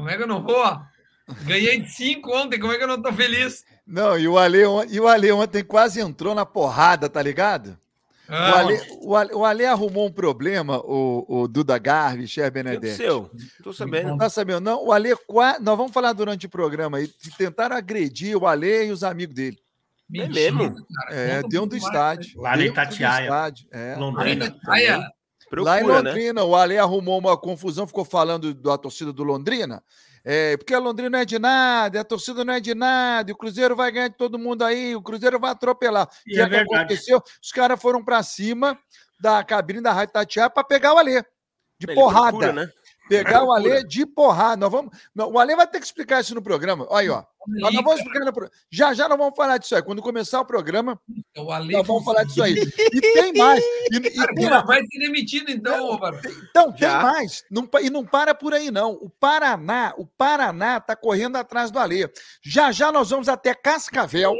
Como é que eu não vou? Ganhei de 5 ontem, como é que eu não tô feliz? Não, e o Ale, e o Ale ontem quase entrou na porrada, tá ligado? Ah, o, Ale, o, Ale, o Ale arrumou um problema, o, o Duda Garbi, Cher Benedetti. seu? Tô sabendo. Não tá sabendo, não. O Ale, nós vamos falar durante o programa aí, tentaram agredir o Ale e os amigos dele. É mesmo? Cara, é, deu um do estádio. Lá em Itatiaia. É. Londrina. Itatiaia. Procura, Lá em Londrina, né? o Ale arrumou uma confusão, ficou falando da torcida do Londrina. É, porque a Londrina não é de nada, a torcida não é de nada, e o Cruzeiro vai ganhar de todo mundo aí, o Cruzeiro vai atropelar. O que, é que aconteceu? Os caras foram para cima da cabine da Rádio Tatiá para pegar o Alê. De Ele porrada. Procura, né? Pegar o Alê de porrada. Nós vamos, o Alê vai ter que explicar isso no programa. Olha aí, ó. Nós não vamos explicar no. Já já nós vamos falar disso aí. Quando começar o programa, o nós vamos falar disso aí. E tem mais. E, e tem mais. Vai ser demitido, então, Tem, Então, tem já. mais. Não, e não para por aí, não. O Paraná, o Paraná está correndo atrás do Alê. Já já nós vamos até Cascavel.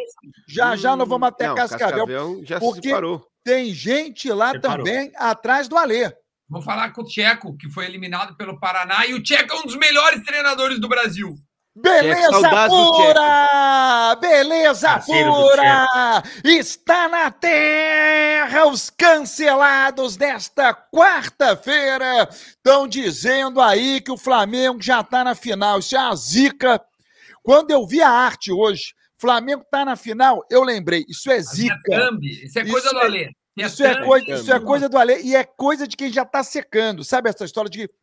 Já já nós vamos até não, Cascavel. Cascavel já porque se separou. Tem gente lá também atrás do Alê. Vou falar com o Tcheco, que foi eliminado pelo Paraná, e o Tcheco é um dos melhores treinadores do Brasil. Beleza pura! Beleza pura! Está na terra os cancelados desta quarta-feira. Estão dizendo aí que o Flamengo já está na final. Isso é a zica. Quando eu vi a arte hoje, Flamengo está na final, eu lembrei. Isso é zica. Isso é coisa isso do Alê. Isso é, coisa, isso é coisa do Alê e é coisa de quem já está secando. Sabe essa história de que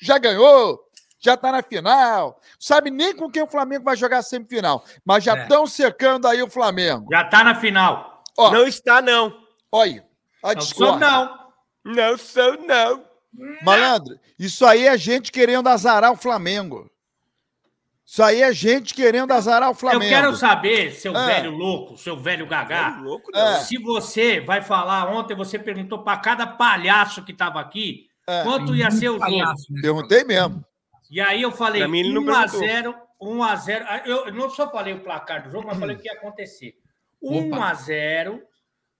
já ganhou, já está na final, sabe nem com quem o Flamengo vai jogar semifinal, mas já estão é. secando aí o Flamengo. Já está na final. Ó, não está, não. Olha, a não sou, não. Não sou, não. Malandro, isso aí é gente querendo azarar o Flamengo. Isso aí é gente querendo azarar o Flamengo. Eu quero saber, seu é. velho louco, seu velho gagá, velho louco, é. se você vai falar, ontem você perguntou para cada palhaço que estava aqui, é. quanto ia ser o jogo. Né? Perguntei mesmo. E aí eu falei 1x0, 1x0. Ah, eu não só falei o placar do jogo, mas falei o que ia acontecer. 1x0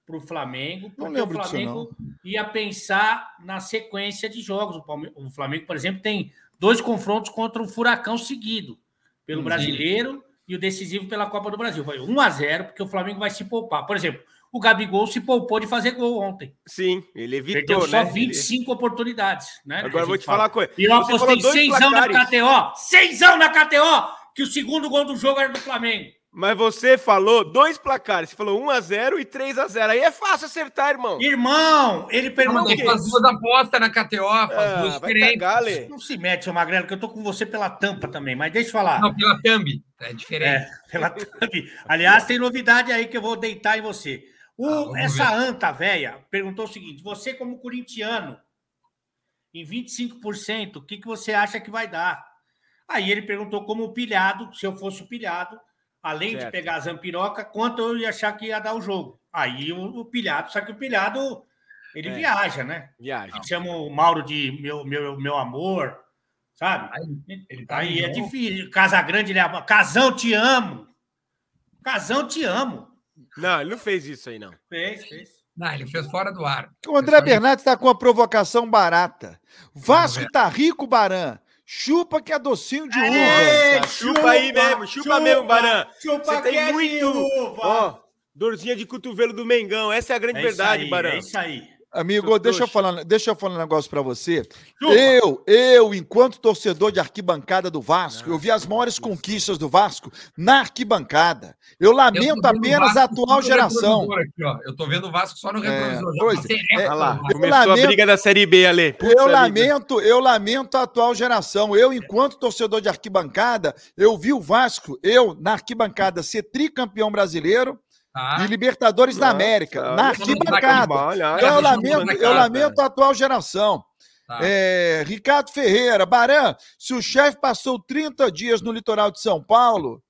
para o Flamengo, porque o Flamengo ia pensar na sequência de jogos. O Flamengo, por exemplo, tem dois confrontos contra o Furacão seguido pelo brasileiro e o decisivo pela Copa do Brasil. Foi 1 a 0 porque o Flamengo vai se poupar. Por exemplo, o Gabigol se poupou de fazer gol ontem. Sim, ele evitou, Perdeu só né? 25 ele... oportunidades, né? Agora eu vou te fala. falar uma coisa. E eu apostei 6 na KTO, 6 na KTO, que o segundo gol do jogo era do Flamengo. Mas você falou dois placares. Você falou 1x0 e 3x0. Aí é fácil acertar, irmão. Irmão, ele perguntou. Ele faz duas apostas na KTO, faz ah, duas. Cagar, não se mete, seu Magrelo, que eu tô com você pela tampa também. Mas deixa eu falar. Não, pela thumb. É diferente. É, pela thumb. Aliás, tem novidade aí que eu vou deitar em você. O, ah, essa ver. anta velha perguntou o seguinte: você, como corintiano, em 25%, o que, que você acha que vai dar? Aí ele perguntou como pilhado, se eu fosse o pilhado além certo. de pegar a Zampiroca, quanto eu ia achar que ia dar o jogo. Aí o, o pilhado, só que o pilhado ele é. viaja, né? Viaja. Ele chama o Mauro de meu, meu, meu amor, sabe? Aí, ele tá aí é difícil. Casa Grande, ele é. Casão, te amo. Casão, te amo. Não, ele não fez isso aí, não. Fez, fez. Não, ele fez fora do ar. O André Bernardes está com uma provocação barata. Vasco tá rico, Baran. Chupa que é docinho de uva. Chupa, chupa, aí mesmo, chupa, chupa mesmo, Baran. Chupa Você tem é muito. Uva. Ó, dorzinha de cotovelo do Mengão. Essa é a grande é verdade, aí, Baran. É isso aí. Amigo, deixa eu, falar, deixa eu falar um negócio para você. Eu, eu, enquanto torcedor de arquibancada do Vasco, eu vi as maiores conquistas do Vasco na arquibancada. Eu lamento eu apenas a atual geração. Aqui, ó. Eu tô vendo o Vasco só no é, retrovisor. É, pois, é, lá, começou lamento, a briga da Série B, Ale. Putz, eu lamento, eu lamento a atual geração. Eu, enquanto torcedor de arquibancada, eu vi o Vasco, eu, na arquibancada, ser tricampeão brasileiro Tá. E Libertadores Nossa, da América, na arquibancada. Então, eu lamento, eu lamento a atual geração. Tá. É, Ricardo Ferreira, Baran, se o chefe passou 30 dias no litoral de São Paulo,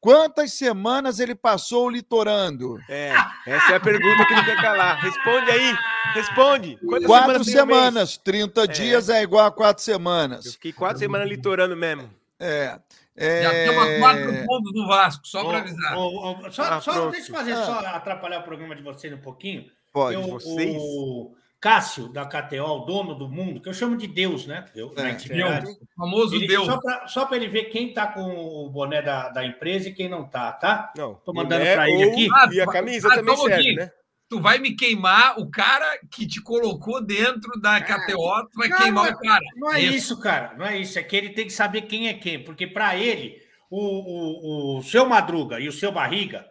quantas semanas ele passou litorando? É, essa é a pergunta que não quer calar. Responde aí, responde. Quantas quatro semanas, semanas 30 é. dias é igual a quatro semanas. Eu fiquei quatro semanas litorando mesmo. É. É... Já temos quatro pontos do Vasco, só para avisar. Oh, oh, oh, só, ah, só deixa eu fazer ah. só atrapalhar o programa de vocês um pouquinho. Pode, eu, vocês? O, Cássio, da KTO, o dono do mundo, que eu chamo de Deus, né? Eu, é, Deus, o famoso ele, Deus. Só para ele ver quem tá com o boné da, da empresa e quem não tá, tá? Não. Tô mandando para ele aqui. Ah, e a camisa ah, também serve, aqui. né? Tu vai me queimar o cara que te colocou dentro da KTO, tu vai não, queimar não, o cara. Não é isso. isso, cara. Não é isso. É que ele tem que saber quem é quem. Porque para ele, o, o, o seu Madruga e o seu Barriga,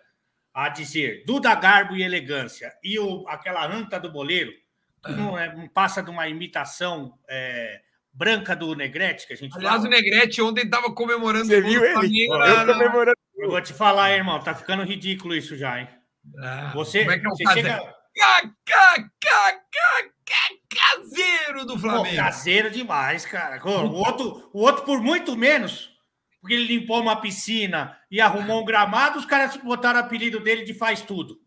a dizer Duda Garbo e elegância, e o, aquela anta do boleiro, não, é, não passa de uma imitação é, branca do Negrete, que a gente Aliás, fala. o Negrete ontem estava comemorando Você viu ele? eu, comemorando. eu vou te falar, irmão, tá ficando ridículo isso já, hein? Ah, você como é que é você chega... Caseiro do Flamengo. Pô, caseiro demais, cara. O outro, o outro, por muito menos, porque ele limpou uma piscina e arrumou um gramado, os caras botaram o apelido dele de faz tudo.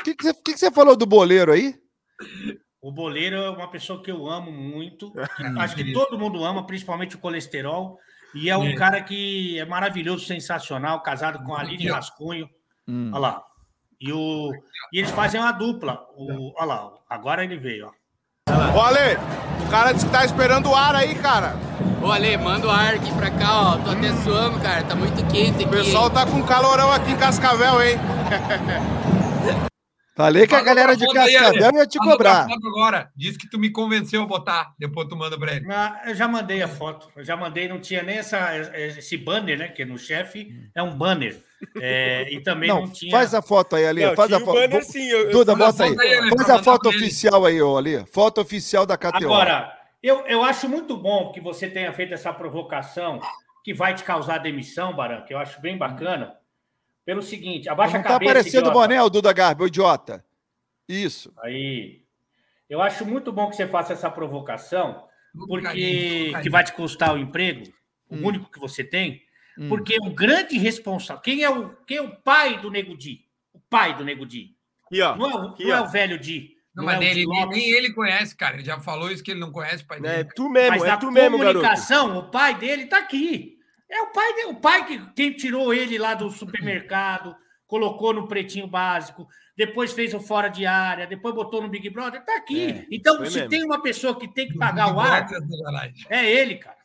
O que, que, que, que, você falou do boleiro aí? O boleiro é uma pessoa que eu amo muito, que acho que todo mundo ama, principalmente o colesterol. E é um é. cara que é maravilhoso, sensacional, casado com a Aline Rascunho. Hum. Olha lá. E, o, e eles fazem uma dupla. O, olha lá, agora ele veio. Ó. Ô, Ale, o cara disse que tá esperando o ar aí, cara. Ô, Ale, manda o ar aqui pra cá, ó. Tô até suando, cara. Tá muito quente aqui. O pessoal tá com calorão aqui em Cascavel, hein? Falei que a galera de Cascavel ia te cobrar. Agora. Diz que tu me convenceu a botar. Depois tu manda pra ele. Ah, eu já mandei a foto. Eu já mandei, não tinha nem essa, esse banner, né? Que no chefe é um banner. É, e também não, não, tinha. Faz a foto aí, Ali. Não, faz a foto. Banner, sim, eu, Duda, bota aí. aí faz a foto oficial aí, ó, Ali. Foto oficial da KTO. Agora, eu, eu acho muito bom que você tenha feito essa provocação que vai te causar demissão, Baran, que eu acho bem bacana pelo seguinte, abaixa não a cabeça. Tá aparecendo o boné, o Duda Garbi, o idiota. Isso. Aí. Eu acho muito bom que você faça essa provocação, porque que vai te custar o emprego, o hum. único que você tem, hum. porque o grande responsável. Quem é o, quem é o pai do Nego Di? O pai do Nego Di. Aqui, ó. Não, é, Aqui, não é o velho Di. Não, não mas é ele, nem ele conhece, cara. Ele já falou isso que ele não conhece o pai dele. É tu mesmo, mas é tu mesmo, comunicação, garoto. o pai dele tá aqui. É o pai, o pai que quem tirou ele lá do supermercado, colocou no pretinho básico, depois fez o fora de área, depois botou no Big Brother, tá aqui. É, então, se mesmo. tem uma pessoa que tem que pagar o ar, é ele, cara.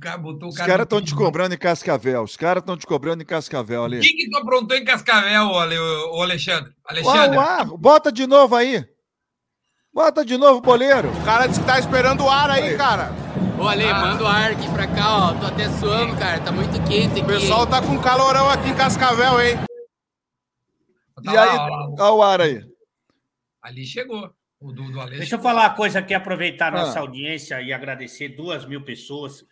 Cara, botou o cara Os caras estão te cobrando em Cascavel. Os caras estão te cobrando em Cascavel ali. Quem que tu aprontou em Cascavel, o Alexandre? Alexandre. Uau, uau, bota de novo aí. Bota de novo, boleiro. O cara disse que tá esperando o ar aí, aí. cara. Ô, Ale, ah. manda o ar aqui pra cá, ó. Tô até suando, cara. Tá muito quente aqui. O pessoal tá com calorão aqui em Cascavel, hein? Tá e aí, olha o ar aí. Ali chegou. O do, do Deixa eu falar uma coisa aqui, aproveitar a nossa ah. audiência e agradecer duas mil pessoas.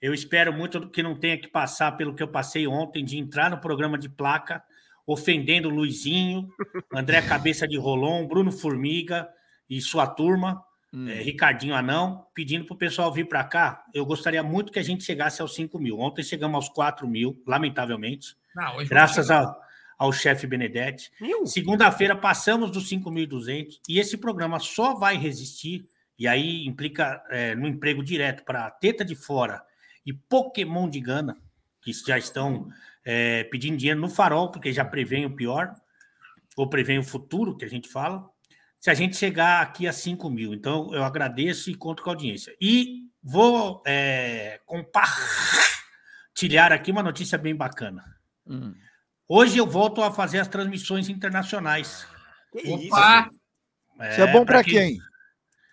Eu espero muito que não tenha que passar pelo que eu passei ontem, de entrar no programa de placa, ofendendo o Luizinho, André Cabeça de Rolon, Bruno Formiga e sua turma hum. é, Ricardinho Anão, pedindo para o pessoal vir para cá. Eu gostaria muito que a gente chegasse aos 5 mil. Ontem chegamos aos 4 mil, lamentavelmente. Não, graças ao, ao chefe Benedetti. Segunda-feira passamos dos 5.200 e esse programa só vai resistir, e aí implica é, no emprego direto para Teta de Fora e Pokémon de Gana, que já estão é, pedindo dinheiro no farol, porque já prevém o pior, ou prevém o futuro, que a gente fala se a gente chegar aqui a 5 mil. Então, eu agradeço e conto com a audiência. E vou é, compartilhar aqui uma notícia bem bacana. Hum. Hoje eu volto a fazer as transmissões internacionais. Que Opa! Isso, é, isso é bom para quem?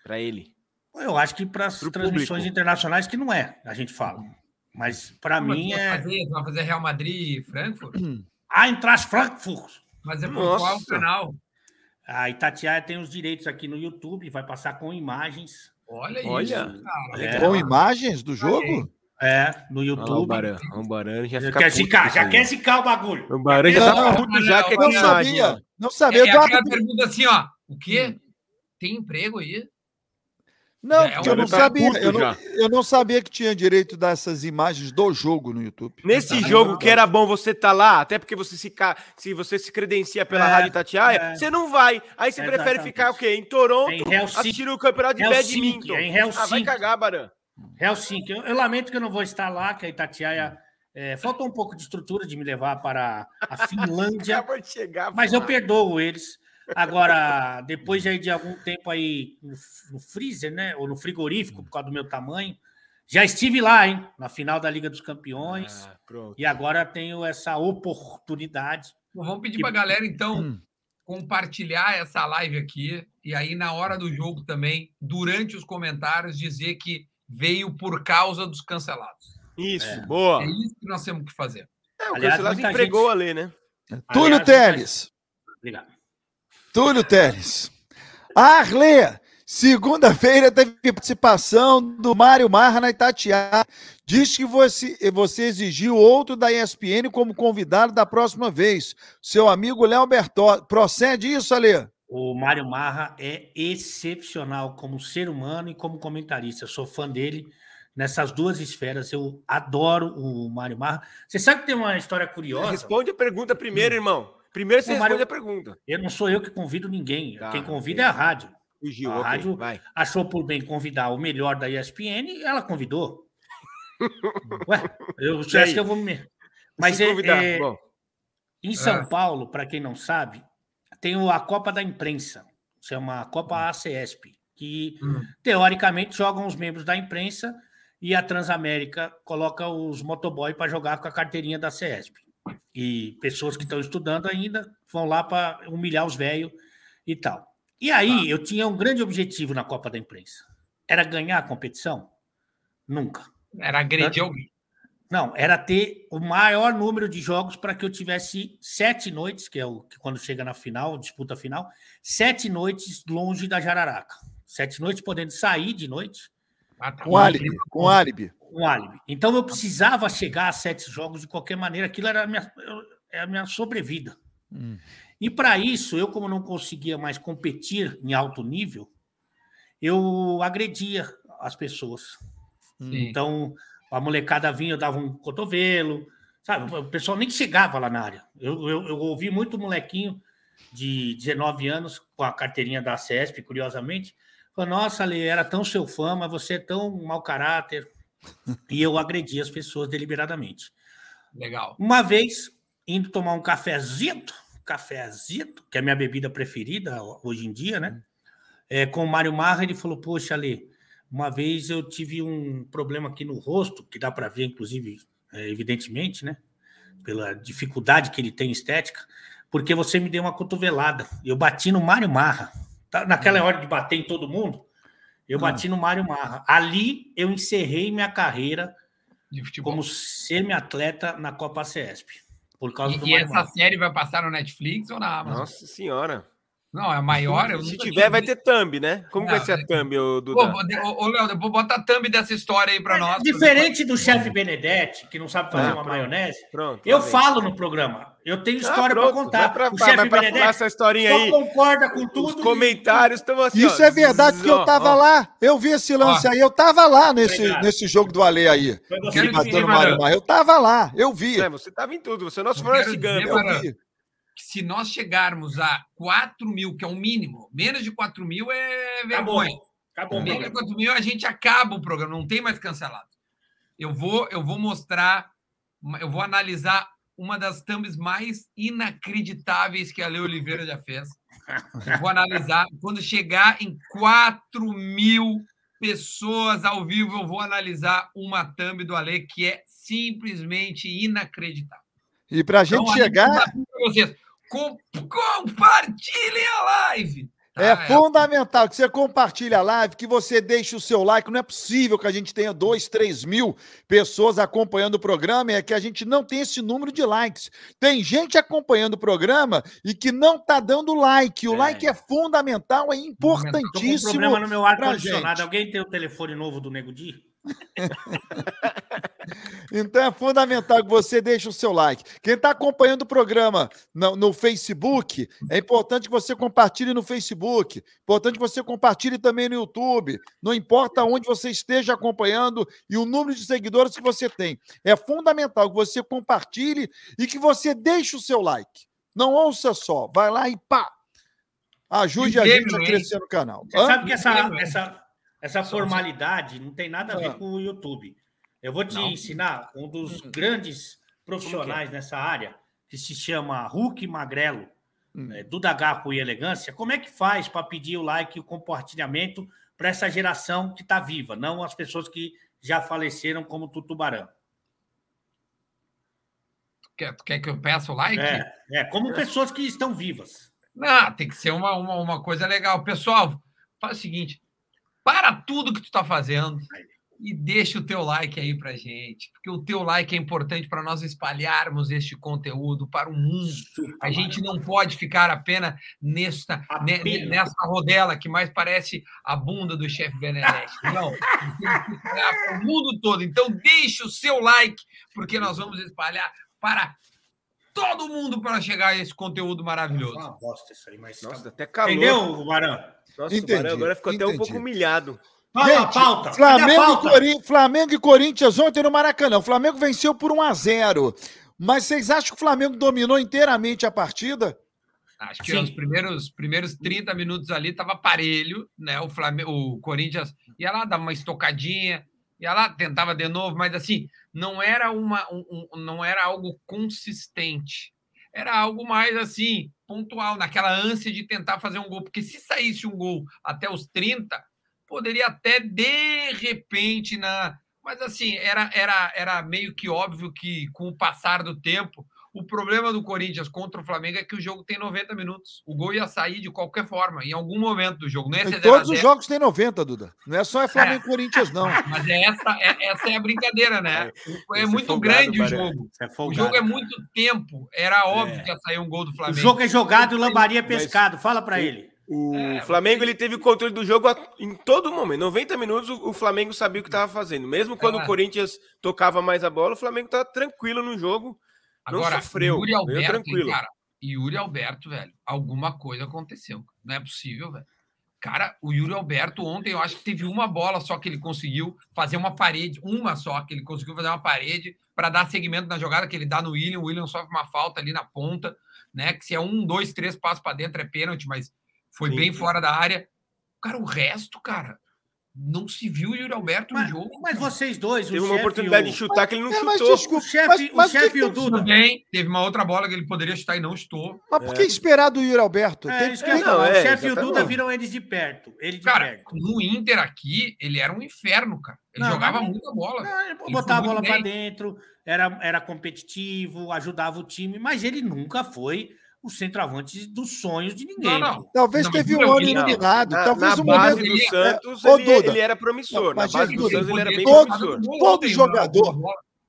Para ele. Eu acho que para as transmissões público. internacionais que não é, a gente fala. Mas para mim é. Fazer, vai fazer Real Madrid e Frankfurt? Ah, entrar Frankfurt. Mas é por qual canal? A Itatiaia tem os direitos aqui no YouTube, vai passar com imagens. Olha, Olha isso. É. Com imagens do jogo? É, no YouTube. o Barão, já fica quer zicar, já quer zicar o bagulho. O Barão já tá puto já, que não sabia. Não sabia. É, é aquela pergunta assim, ó. O quê? Hum. Tem emprego aí? Não, é, eu não sabia. Eu não, eu não, sabia que tinha direito dessas imagens do jogo no YouTube. Nesse jogo que era bom você estar tá lá, até porque você se, se você se credencia pela é, Rádio Tatiaia, é. você não vai. Aí você prefere ficar o quê? Em Toronto, em assistir o campeonato de Helsinki, badminton. Em Helsinki. Ah, vai cagar, Baran. Helsinki. Eu, eu, lamento que eu não vou estar lá, que a Itatiaia. É, faltou um pouco de estrutura de me levar para a Finlândia. chegar, mas eu perdoo eles. Agora, depois aí de algum tempo aí no, freezer, né? Ou no frigorífico, por causa do meu tamanho, já estive lá, hein? Na final da Liga dos Campeões. Ah, e agora tenho essa oportunidade. Vamos pedir que... para a galera, então, hum. compartilhar essa live aqui. E aí, na hora do jogo também, durante os comentários, dizer que veio por causa dos cancelados. Isso, é. boa. É isso que nós temos que fazer. É, o Aliás, cancelado empregou gente... ali, né? Túlio Teles. Obrigado. Túlio Teles. Arlê, segunda-feira teve participação do Mário Marra na Itatiaia. Diz que você, você exigiu outro da ESPN como convidado da próxima vez. Seu amigo Léo Bertó. Procede isso, Alê? O Mário Marra é excepcional como ser humano e como comentarista. Eu sou fã dele nessas duas esferas. Eu adoro o Mário Marra. Você sabe que tem uma história curiosa? Responde a pergunta primeiro, hum. irmão. Primeiro você Mário, responde a pergunta. Eu não sou eu que convido ninguém. Tá, Quem convida é, é a rádio. Fugiu, a okay, rádio vai. achou por bem convidar o melhor da ESPN e ela convidou. Ué, eu já acho que eu vou me. Mas é, é em São ah. Paulo, para quem não sabe, tem a Copa da Imprensa, chama Copa hum. ACESP, que hum. teoricamente jogam os membros da imprensa e a Transamérica coloca os motoboy para jogar com a carteirinha da CESP. E pessoas que estão estudando ainda vão lá para humilhar os velhos e tal. E aí ah. eu tinha um grande objetivo na Copa da Imprensa. Era ganhar a competição? Nunca. Era agredir alguém. Não, era ter o maior número de jogos para que eu tivesse sete noites, que é o que quando chega na final, disputa final, sete noites longe da Jararaca. Sete noites podendo sair de noite ah, tá. Com álibi, com álibi. Com álibi. Então eu precisava chegar a sete jogos de qualquer maneira, aquilo era a minha, era a minha sobrevida. Hum. E para isso, eu, como não conseguia mais competir em alto nível, eu agredia as pessoas. Sim. Então, a molecada vinha, eu dava um cotovelo, sabe? O pessoal nem chegava lá na área. Eu, eu, eu ouvi muito molequinho de 19 anos com a carteirinha da CESP, curiosamente, Falou, nossa, Ale, era tão seu fã, mas você é tão mau caráter. E eu agredi as pessoas deliberadamente. Legal. Uma vez, indo tomar um cafezito, cafezito, que é a minha bebida preferida hoje em dia, né? É, com o Mário Marra, ele falou: Poxa, Ale, uma vez eu tive um problema aqui no rosto, que dá para ver, inclusive, é, evidentemente, né? Pela dificuldade que ele tem estética, porque você me deu uma cotovelada. Eu bati no Mário Marra. Tá, naquela hum. hora de bater em todo mundo, eu hum. bati no Mário Marra. Ali eu encerrei minha carreira como semi-atleta na Copa CESP. Por causa e, do e essa Marra. série vai passar no Netflix ou na Amazon? Nossa senhora. Não, é maior. Se tiver, vai ter thumb, né? Como não, vai ser a thumb, o Duda? Ô, Léo, depois bota a thumb dessa história aí para nós. Diferente do chefe Benedetti, que não sabe fazer ah, uma pronto, maionese, pronto, eu falo no programa. Eu tenho ah, história ah, para contar. Pra, o chefe Benedetti essa historinha aí, concorda com tudo. Os comentários estão assim. Isso ó, é verdade, que eu tava ó, lá. Eu vi esse lance ó. aí. Eu tava lá nesse, nesse jogo do Ale aí. Eu tava lá, eu vi. É, você tava em tudo. Você é nosso Forrest Gump. Eu vi se nós chegarmos a 4 mil, que é o mínimo, menos de 4 mil é vergonha. Acabou. Acabou menos de 4 mil a gente acaba o programa, não tem mais cancelado. Eu vou, eu vou mostrar, eu vou analisar uma das thumbs mais inacreditáveis que a Leo Oliveira já fez. Eu vou analisar. Quando chegar em 4 mil pessoas ao vivo, eu vou analisar uma thumb do Ale que é simplesmente inacreditável. E para a gente então, chegar. Vocês, compartilhem a live. É ah, é fundamental que você compartilhe a live, que você deixe o seu like. Não é possível que a gente tenha dois, três mil pessoas acompanhando o programa, é que a gente não tem esse número de likes. Tem gente acompanhando o programa e que não está dando like. O é. like é fundamental, é importantíssimo. Com um problema no meu ar-condicionado. Alguém tem o telefone novo do Nego Di? então é fundamental que você deixe o seu like. Quem está acompanhando o programa no, no, Facebook, é importante que você compartilhe no Facebook. Importante que você compartilhe também no YouTube. Não importa onde você esteja acompanhando e o número de seguidores que você tem. É fundamental que você compartilhe e que você deixe o seu like. Não ouça só, vai lá e pá! Ajude a gente a crescer no canal. Você sabe que essa, essa, essa formalidade não tem nada a ver com o YouTube. Eu vou te não. ensinar um dos uhum. grandes profissionais é? nessa área, que se chama Hulk Magrelo. hum. é, Duda Garpo e Elegância, como é que faz para pedir o like e o compartilhamento para essa geração que está viva, não as pessoas que já faleceram como Tutubarão? Quer, quer que eu peça o like? É, é como pessoas que estão vivas. Não, tem que ser uma, uma, uma coisa legal. Pessoal, faz o seguinte: para tudo que tu está fazendo e deixa o teu like aí para gente, porque o teu like é importante para nós espalharmos este conteúdo para o mundo. A gente não pode ficar apenas nesta, nessa rodela que mais parece a bunda do chefe Benedetti. Não, tem que espalhar para o mundo todo. Então deixa o seu like, porque nós vamos espalhar para todo mundo para chegar a esse conteúdo maravilhoso. Uma bosta isso aí, mas Nossa, tá... até calor. Entendeu, Barão? Nossa, entendi, o Barão agora ficou entendi. até um pouco humilhado. Gente, pauta. Flamengo, pauta? E Flamengo e Corinthians ontem no Maracanã. O Flamengo venceu por 1 a 0 Mas vocês acham que o Flamengo dominou inteiramente a partida? Acho que Sim. os primeiros, primeiros 30 minutos ali estava parelho, né? O, Flamengo, o Corinthians ia lá dar uma estocadinha, ia lá, tentava de novo, mas assim, não era uma um, um, não era algo consistente. Era algo mais assim, pontual, naquela ânsia de tentar fazer um gol, porque se saísse um gol até os 30, poderia até de repente na, mas assim, era era era meio que óbvio que com o passar do tempo o problema do Corinthians contra o Flamengo é que o jogo tem 90 minutos. O gol ia sair de qualquer forma, em algum momento do jogo. Não é todos os jogos têm 90, Duda. Não é só é Flamengo e é. Corinthians, não. Mas é essa, é, essa é a brincadeira, né? É, é muito folgado, grande o jogo. É o jogo é muito tempo. Era óbvio é. que ia sair um gol do Flamengo. O jogo é jogado e o Lambaria é pescado. Fala para ele. O é, Flamengo ele teve o controle do jogo em todo momento. 90 minutos o Flamengo sabia o que estava fazendo. Mesmo quando é. o Corinthians tocava mais a bola, o Flamengo estava tranquilo no jogo. Agora, não sofreu. Yuri Alberto, tranquilo. cara, Yuri Alberto, velho, alguma coisa aconteceu. Não é possível, velho. Cara, o Yuri Alberto ontem eu acho que teve uma bola só que ele conseguiu fazer uma parede, uma só que ele conseguiu fazer uma parede para dar seguimento na jogada que ele dá no William. O William sofre uma falta ali na ponta, né? Que se é um, dois, três passos para dentro é pênalti, mas foi Sim. bem fora da área. Cara, o resto, cara, não se viu o Yuri Alberto mas, no jogo. Mas vocês dois, teve uma oportunidade o... de chutar que ele não mas, chutou. Mas, o chefe, mas, o chefe e o Duda. Também teve uma outra bola que ele poderia chutar e não chutou. Mas por que é. esperar do Yuri Alberto? É, Tem... isso que é, não, é, o chefe e o Duda viram eles de perto. Ele de cara, perto. no Inter aqui, ele era um inferno, cara. Ele não, jogava muita bola. Não, ele botava a bola para dentro, era, era competitivo, ajudava o time, mas ele nunca foi o centroavante dos sonhos de ninguém. Não, não. Talvez não, teve um ano iluminado. Na, talvez na um base momento... do Santos, é, ele, ele, era promissor. na base do Santos, ele era bem todo, promissor. Todo jogador,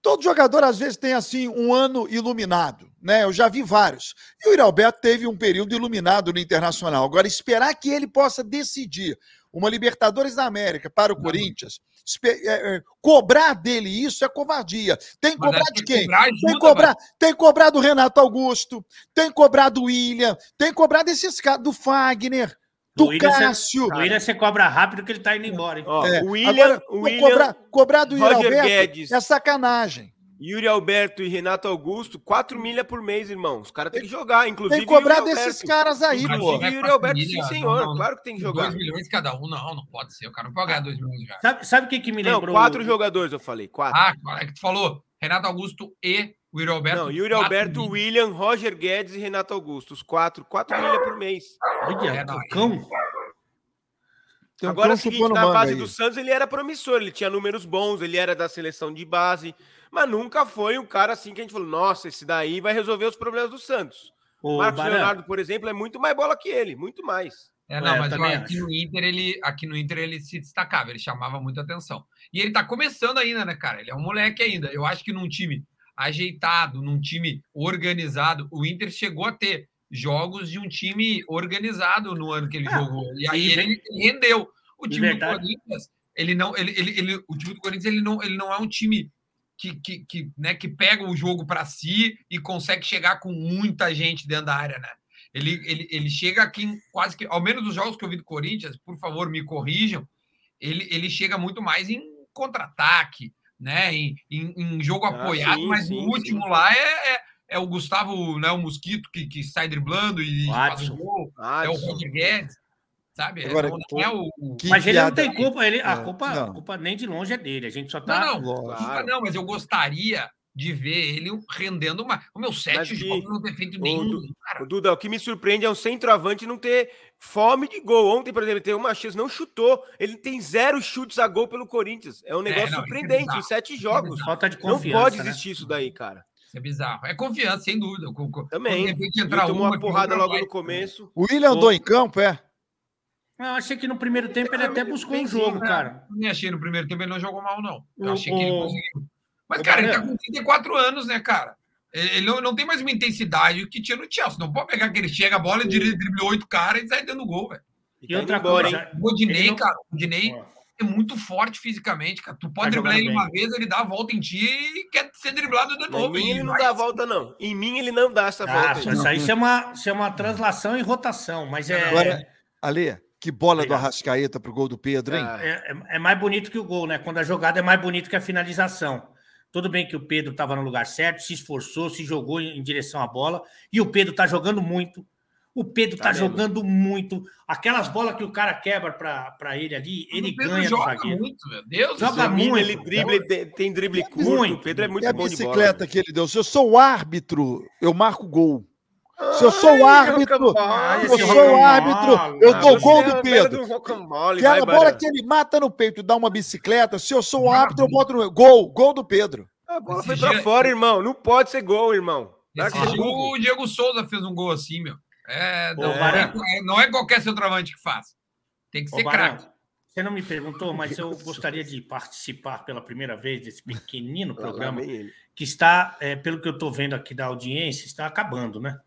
todo jogador, às vezes, tem assim um ano iluminado. Né? Eu já vi vários. E o Iralberto teve um período iluminado no Internacional. Agora, esperar que ele possa decidir uma Libertadores da América para o não. Corinthians, cobrar dele isso é covardia. Tem que cobrar de quem? Cobrar ajuda, tem, que cobrar, tem que cobrar do Renato Augusto, tem que cobrar do William, tem que cobrar desses caras, do Fagner. Do Cássio. o William você cobra rápido que ele tá indo embora. Ó, é, o William, agora, o William, cobrar, cobrar do Roger Guedes. é sacanagem. Yuri Alberto e Renato Augusto, 4 milha por mês, irmão. Os caras têm que jogar, inclusive. Tem que cobrar desses caras aí, pô. Yuri Alberto, sim, senhor. Não, não, claro que tem que jogar. 2 milhões cada um, não, não pode ser. O cara não pode ganhar 2 milhões já. Sabe, sabe o que, que me lembrou? Não, quatro jogadores, eu falei. Quatro. Ah, é que tu falou. Renato Augusto e o Yuri Alberto. Não, Yuri Alberto, William, Roger Guedes e Renato Augusto. Os quatro. 4 milha por mês. Olha, é, não, cão. Agora, é o seguinte, na base do Santos ele era promissor, ele tinha números bons, ele era da seleção de base mas nunca foi um cara assim que a gente falou, nossa, esse daí vai resolver os problemas do Santos. O Marcos Barão. Leonardo, por exemplo, é muito mais bola que ele, muito mais. É, não, é, mas aqui no Inter ele, aqui no Inter ele se destacava, ele chamava muita atenção. E ele tá começando ainda, né, cara? Ele é um moleque ainda. Eu acho que num time ajeitado, num time organizado, o Inter chegou a ter jogos de um time organizado no ano que ele ah, jogou. E aí ele, ele rendeu. O time do Corinthians, ele não, ele, ele, ele, o time do Corinthians ele não, ele não é um time que, que, que, né, que pega o jogo para si e consegue chegar com muita gente dentro da área, né? Ele, ele, ele chega aqui em quase que, ao menos dos jogos que eu vi do Corinthians, por favor, me corrijam, ele, ele chega muito mais em contra-ataque, né? Em, em, em jogo ah, apoiado, sim, mas sim, o último sim. lá é, é, é, o Gustavo, né, o Mosquito, que, que sai driblando e faz o gol. é o Roger Guedes sabe? Agora, não, é o, mas ele não tem culpa, ele, a, culpa, a culpa nem de longe é dele, a gente só tá. Não, não, claro. não, mas eu gostaria de ver ele rendendo uma. O meu sete jogos não ter feito nenhum. O, Duda, o que me surpreende é um centroavante não ter fome de gol. Ontem, por exemplo, ele teve uma chance, não chutou. Ele tem zero chutes a gol pelo Corinthians. É um é, negócio é, não, surpreendente. É em sete jogos. Falta de confiança. Não pode né? existir né? isso daí, cara. Isso é bizarro. É confiança, sem dúvida. Também. De repente entrar uma, uma porrada logo no começo. O William andou em campo, é? Eu achei que no primeiro tempo ele até buscou um jogo, cara. Eu nem achei no primeiro tempo ele não jogou mal, não. Eu achei que ele conseguiu. Mas, cara, ele tá com 34 anos, né, cara? Ele não, não tem mais uma intensidade que tinha no Chelsea. Não pode pegar que ele chega a bola, dribla oito caras e sai dando gol, velho. E, e outra coisa, O Rodinei, não... cara, o Rodinei é muito forte fisicamente, cara. Tu pode tá driblar ele bem. uma vez, ele dá a volta em ti e quer ser driblado de novo. Em mim ele não dá a volta, não. Em mim ele não dá essa ah, volta. Isso aí chama, chama translação e rotação, mas é... Agora, Ale, que bola do Arrascaeta pro gol do Pedro, hein? É, é, é mais bonito que o gol, né? Quando a jogada é mais bonito que a finalização. Tudo bem que o Pedro estava no lugar certo, se esforçou, se jogou em direção à bola, e o Pedro está jogando muito. O Pedro está tá jogando muito. Aquelas bolas que o cara quebra para ele ali, ele ganha joga do Muito, meu Deus joga muito. Ele drible, ele tem drible curto. Muito. O Pedro é muito e bom a bicicleta que ele deu. Se eu sou o árbitro, eu marco gol. Se eu sou o árbitro, eu sou o árbitro, eu dou gol do Pedro. Aquela bola que ele mata no peito e dá uma bicicleta, se eu sou o árbitro, eu boto no gol, gol do Pedro. A bola foi pra fora, irmão. Não pode ser gol, irmão. o Diego Souza fez um gol assim, meu. É, não, é, não é qualquer centroavante que faz. Tem que ser craque. Você não me perguntou, mas eu gostaria de participar pela primeira vez desse pequenino programa que está, é, pelo que eu estou vendo aqui da audiência, está acabando, né?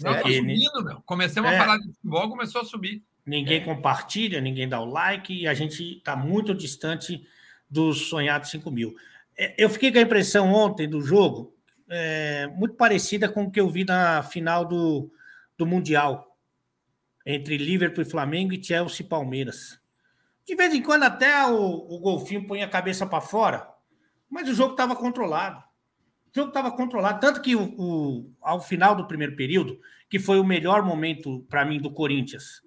Não, tá subindo, meu. Começamos é, a falar de futebol, começou a subir. Ninguém é. compartilha, ninguém dá o like e a gente está muito distante dos sonhados 5 mil. É, eu fiquei com a impressão ontem do jogo é, muito parecida com o que eu vi na final do, do Mundial entre Liverpool e Flamengo e Chelsea e Palmeiras. De vez em quando até o, o golfinho põe a cabeça para fora, mas o jogo estava controlado. O jogo estava controlado, tanto que o, o, ao final do primeiro período, que foi o melhor momento para mim do Corinthians,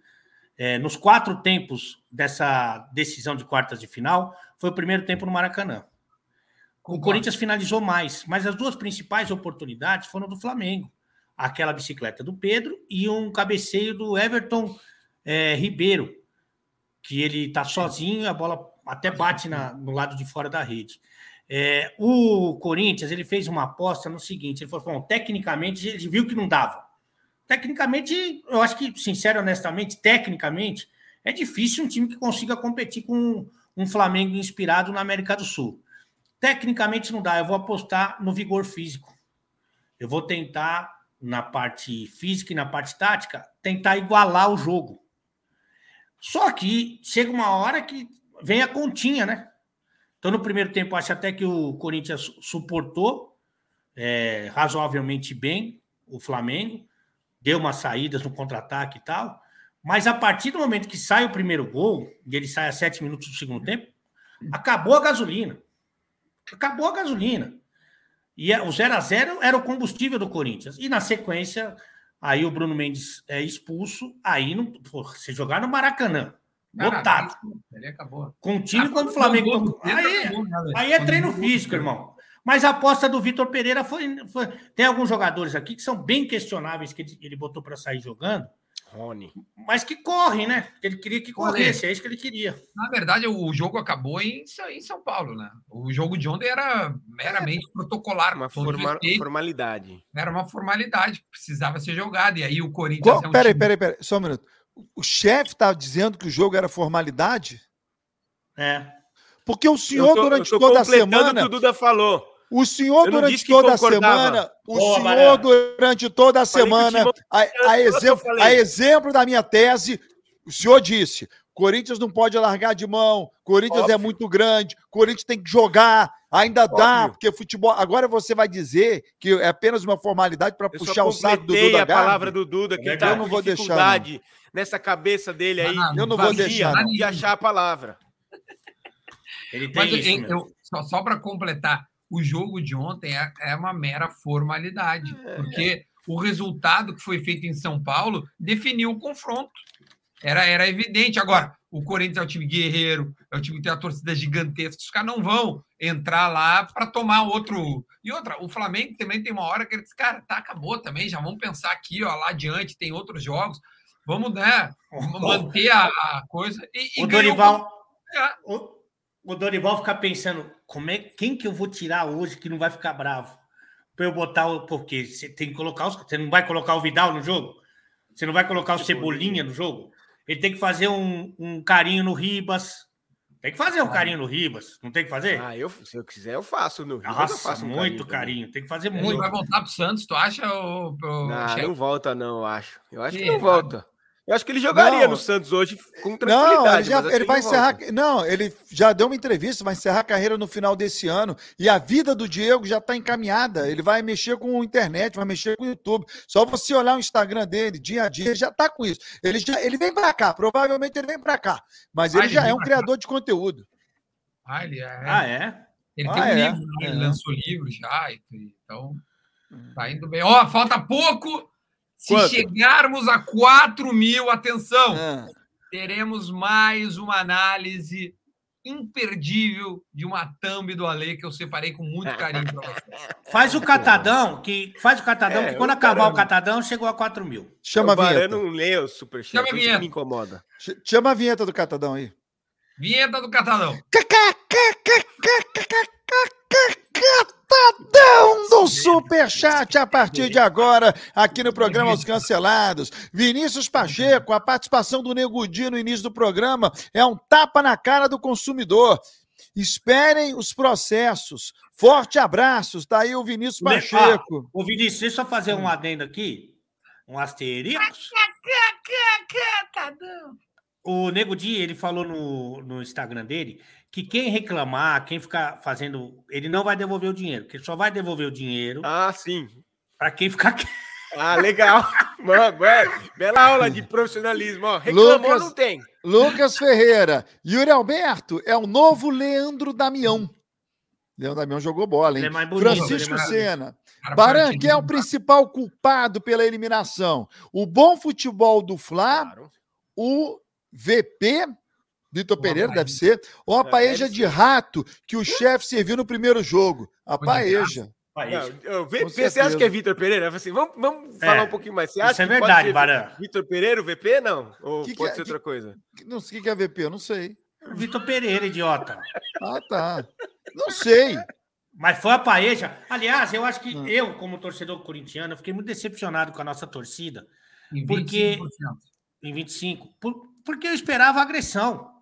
é, nos quatro tempos dessa decisão de quartas de final, foi o primeiro tempo no Maracanã. O Corinthians finalizou mais, mas as duas principais oportunidades foram do Flamengo. Aquela bicicleta do Pedro e um cabeceio do Everton é, Ribeiro, que ele está sozinho, a bola até bate na, no lado de fora da rede. É, o Corinthians ele fez uma aposta no seguinte: ele falou, bom, tecnicamente ele viu que não dava. Tecnicamente, eu acho que, sincero, honestamente, tecnicamente, é difícil um time que consiga competir com um Flamengo inspirado na América do Sul. Tecnicamente não dá, eu vou apostar no vigor físico. Eu vou tentar, na parte física e na parte tática, tentar igualar o jogo. Só que chega uma hora que vem a continha, né? Então, no primeiro tempo, acho até que o Corinthians suportou é, razoavelmente bem o Flamengo, deu umas saídas no contra-ataque e tal. Mas a partir do momento que sai o primeiro gol, e ele sai a sete minutos do segundo tempo, acabou a gasolina. Acabou a gasolina. E é, o 0 a 0 era o combustível do Corinthians. E na sequência, aí o Bruno Mendes é expulso. Aí não, pô, você jogar no Maracanã, Lotado. Ele acabou. Com time quando o Flamengo. Aí, aí é treino físico, irmão. Mas a aposta do Vitor Pereira foi, foi, Tem alguns jogadores aqui que são bem questionáveis que ele, ele botou para sair jogando. Rony. Mas que correm, né? Ele queria que corresse, é isso que ele queria. Na verdade, o jogo acabou em, em São Paulo, né? O jogo de ontem era meramente é, protocolar. Uma forma, formalidade. Era uma formalidade, precisava ser jogado. E aí o Corinthians. Qual, é um peraí, time... peraí, peraí, só um minuto. O chefe estava tá dizendo que o jogo era formalidade? É. Porque o senhor, tô, durante toda a semana. O que o Duda falou. O senhor, durante toda a semana. O Boa, senhor, durante toda a semana. A, a, exemplo, a exemplo da minha tese, o senhor disse: Corinthians não pode largar de mão, Corinthians é Óbvio. é muito grande, Corinthians tem que jogar, ainda Óbvio. dá, porque futebol. Agora você vai dizer que é apenas uma formalidade para puxar o saco do Duda. a palavra do Duda, que tá eu não vou deixar. Não nessa cabeça dele aí. Não, eu não vou deixar de achar a palavra. Ele tem Mas, isso, eu, só, só para completar, o jogo de ontem é, é uma mera formalidade, é, porque o resultado que foi feito em São Paulo definiu o confronto. Era, era evidente. Agora, o Corinthians é um time guerreiro, é um time que tem uma torcida gigantesca. Os caras não vão entrar lá para tomar outro. E outra, o Flamengo também tem uma hora que ele diz, cara, tá, acabou também, já vamos pensar aqui, ó, lá adiante, tem outros jogos. Vamos, né, manter a, a coisa. E, e o Dorival. É. O, o Dorival ficar pensando, como é, quem que eu vou tirar hoje que não vai ficar bravo? Para eu botar o. Porque você tem que colocar os. Você não vai colocar o Vidal no jogo? Você não vai colocar o Cebolinha no jogo? Ele tem que fazer um, um carinho no Ribas. Tem que fazer um carinho no Ribas, não tem que fazer? Ah, eu, se eu quiser, eu faço no Ribas. Nossa, faço um muito carinho, carinho. Tem que fazer muito. Ele vai voltar pro Santos, tu acha? Ou, ou... Não, não volta, não, eu acho. Eu acho que, que não volta. Eu acho que ele jogaria não, no Santos hoje com tranquilidade. Não, ele, já, ele vai encerrar. Não, ele já deu uma entrevista, vai encerrar a carreira no final desse ano. E a vida do Diego já está encaminhada. Ele vai mexer com a internet, vai mexer com o YouTube. Só você olhar o Instagram dele dia a dia, ele já está com isso. Ele, já, ele vem para cá, provavelmente ele vem para cá. Mas ele já é um criador cá. de conteúdo. Ah, ele é. Ah, é? Ele ah, tem um é? livro, né? ele é. lançou livro já. Então, tá indo bem. Ó, falta pouco se Quanto? chegarmos a 4 mil, atenção, ah. teremos mais uma análise imperdível de uma thumb do Ale que eu separei com muito carinho para você. Faz o catadão, que faz o catadão, é, que quando acabar o catadão chegou a 4 mil. Chama a vinheta. não lê o superchat, Chama a vinheta. me incomoda. Chama a vinheta do catadão aí. Vinheta do catadão. Catadão do Superchat a partir de agora, aqui no programa Os Cancelados. Vinícius Pacheco, a participação do Negudi no início do programa é um tapa na cara do consumidor. Esperem os processos. Forte abraços. Tá aí o Vinícius Pacheco. Ô, Vinícius, deixa eu fazer um adendo aqui. Um asterisco. O Nego Di, ele falou no, no Instagram dele que quem reclamar, quem ficar fazendo, ele não vai devolver o dinheiro, que ele só vai devolver o dinheiro. Ah, sim. Para quem ficar. Ah, legal. Mano, bela aula de profissionalismo. Ó. Reclamou, Lucas, não tem. Lucas Ferreira. Yuri Alberto é o novo Leandro Damião. Leandro Damião jogou bola, hein? É bonito, Francisco é Sena. Baran, quem é o principal culpado pela eliminação? O bom futebol do Fla, claro. o VP Vitor Pereira deve ser. Ou a é, paeja de rato que o chefe serviu no primeiro jogo. A paeja. Não, você acha que é Vitor Pereira? Assim, vamos vamos é, falar um pouquinho mais. Você acha isso é verdade, Barão. Vitor Pereira, o VP, não? Ou que pode que ser é, outra coisa? Não sei o que é VP, eu não sei. Vitor Pereira, idiota. Ah, tá. Não sei. Mas foi a paeja. Aliás, eu acho que hum. eu, como torcedor corintiano, eu fiquei muito decepcionado com a nossa torcida. Em 25%. Porque, em 25%. Por, porque eu esperava agressão.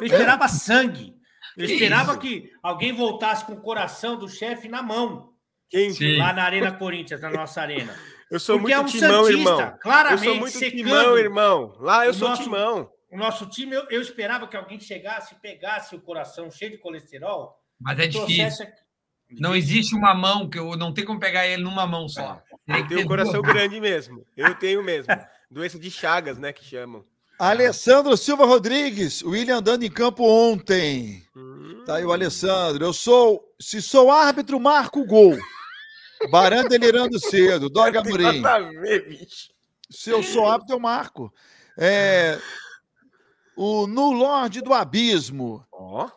Eu esperava sangue. Eu que esperava isso? que alguém voltasse com o coração do chefe na mão. Quem? Lá na Arena Corinthians, na nossa arena. Eu sou Porque muito é um timão, Santista, irmão. Claramente, eu sou muito timão, irmão. Lá eu sou nosso, timão. O nosso time, eu, eu, esperava que alguém chegasse, pegasse o coração cheio de colesterol. Mas é difícil. Não existe uma mão que eu não tem como pegar ele numa mão só. Eu tenho um coração grande mesmo. Eu tenho mesmo. Doença de Chagas, né, que chamam. Alessandro Silva Rodrigues, William andando em campo ontem. Tá aí o Alessandro. Eu sou, se sou árbitro, marco o gol. Baran delirando cedo, Dorga Amorim. Se eu sou árbitro, eu marco. É, o No Lorde do Abismo. Oh.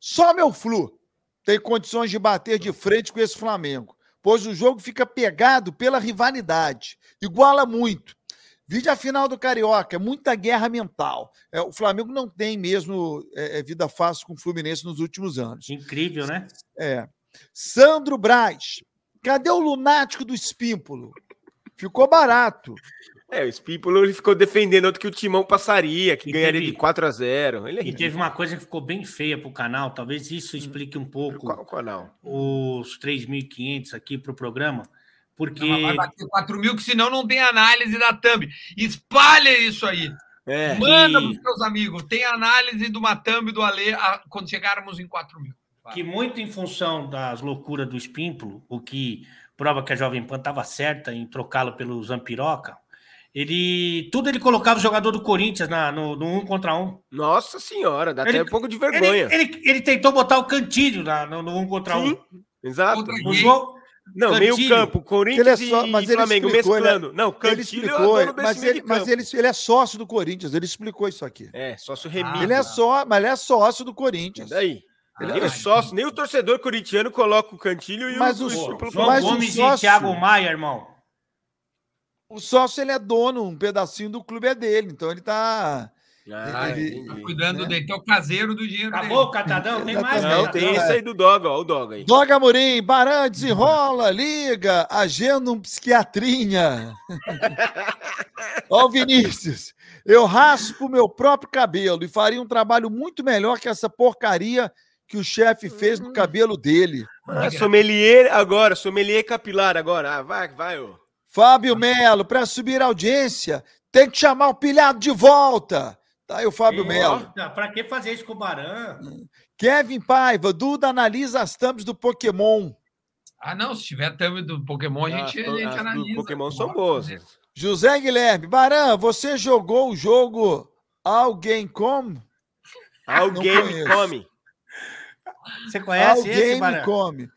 Só meu Flu tem condições de bater de frente com esse Flamengo, pois o jogo fica pegado pela rivalidade. Iguala muito. Vide a final do Carioca, muita guerra mental. É, o Flamengo não tem mesmo é, é, vida fácil com o Fluminense nos últimos anos. Incrível, né? É. Sandro Braz, cadê o lunático do Espímpolo? Ficou barato. É, o Espímpolo ele ficou defendendo outro que o Timão passaria, que e ganharia teve, de 4 a 0 ele é E teve uma coisa que ficou bem feia para o canal, talvez isso explique um pouco Qual canal? os 3.500 aqui para o programa porque. Não, vai bater 4 mil, que senão não tem análise da thumb. Espalha isso aí. É, Manda para os seus amigos. Tem análise do Matambi do Alê quando chegarmos em 4 mil. Vai. Que muito em função das loucuras do Espímpolo, o que prova que a Jovem Pan estava certa em trocá-lo pelo Zampiroca, ele. Tudo ele colocava o jogador do Corinthians na, no, no um contra um. Nossa senhora, dá ele, até um pouco de vergonha. Ele, ele, ele tentou botar o cantilho na, no, no um contra Sim, um. Exato. O jogo, Não, Cantilho. meio campo, Corinthians é só, mas e Flamengo explicou, mesclando. Ele, não, Cantilho ele explicou, é mas, ele, mas ele, ele, é sócio do Corinthians, ele explicou isso aqui. É, sócio Remi. Ah, ele é só, mas ele é sócio do Corinthians. E daí? Ele ah, é sócio, nem o torcedor corintiano coloca o Cantilho e mas o, o, o João mas Gomes o sócio, e Thiago Maia, irmão. O sócio ele é dono, um pedacinho do clube é dele, então ele tá ah, ele, tá cuidando né? dele, então o caseiro do dinheiro Acabou dele. o catadão, tem mais. Não, tem esse aí do Dog, ó, o Dog aí. Dog Amorim, Baran, desenrola, liga, agenda um psiquiatrinha. ó o Vinícius, eu raspo meu próprio cabelo e faria um trabalho muito melhor que essa porcaria que o chefe fez no cabelo dele. Ah, sommelier agora, sommelier capilar agora. Ah, vai, vai, ô. Fábio Melo, para subir a audiência, tem que chamar o pilhado de volta. Tá aí o Fábio Melo. Para que fazer isso com o Baran? Kevin Paiva, Duda analisa as thumbs do Pokémon. Ah, não, se tiver thumb do Pokémon, a gente, a gente analisa. Pokémon são boas. José Guilherme, Baran, você jogou o jogo Alguém Come? Alguém Come. Você conhece Alguém esse, Baran? Come.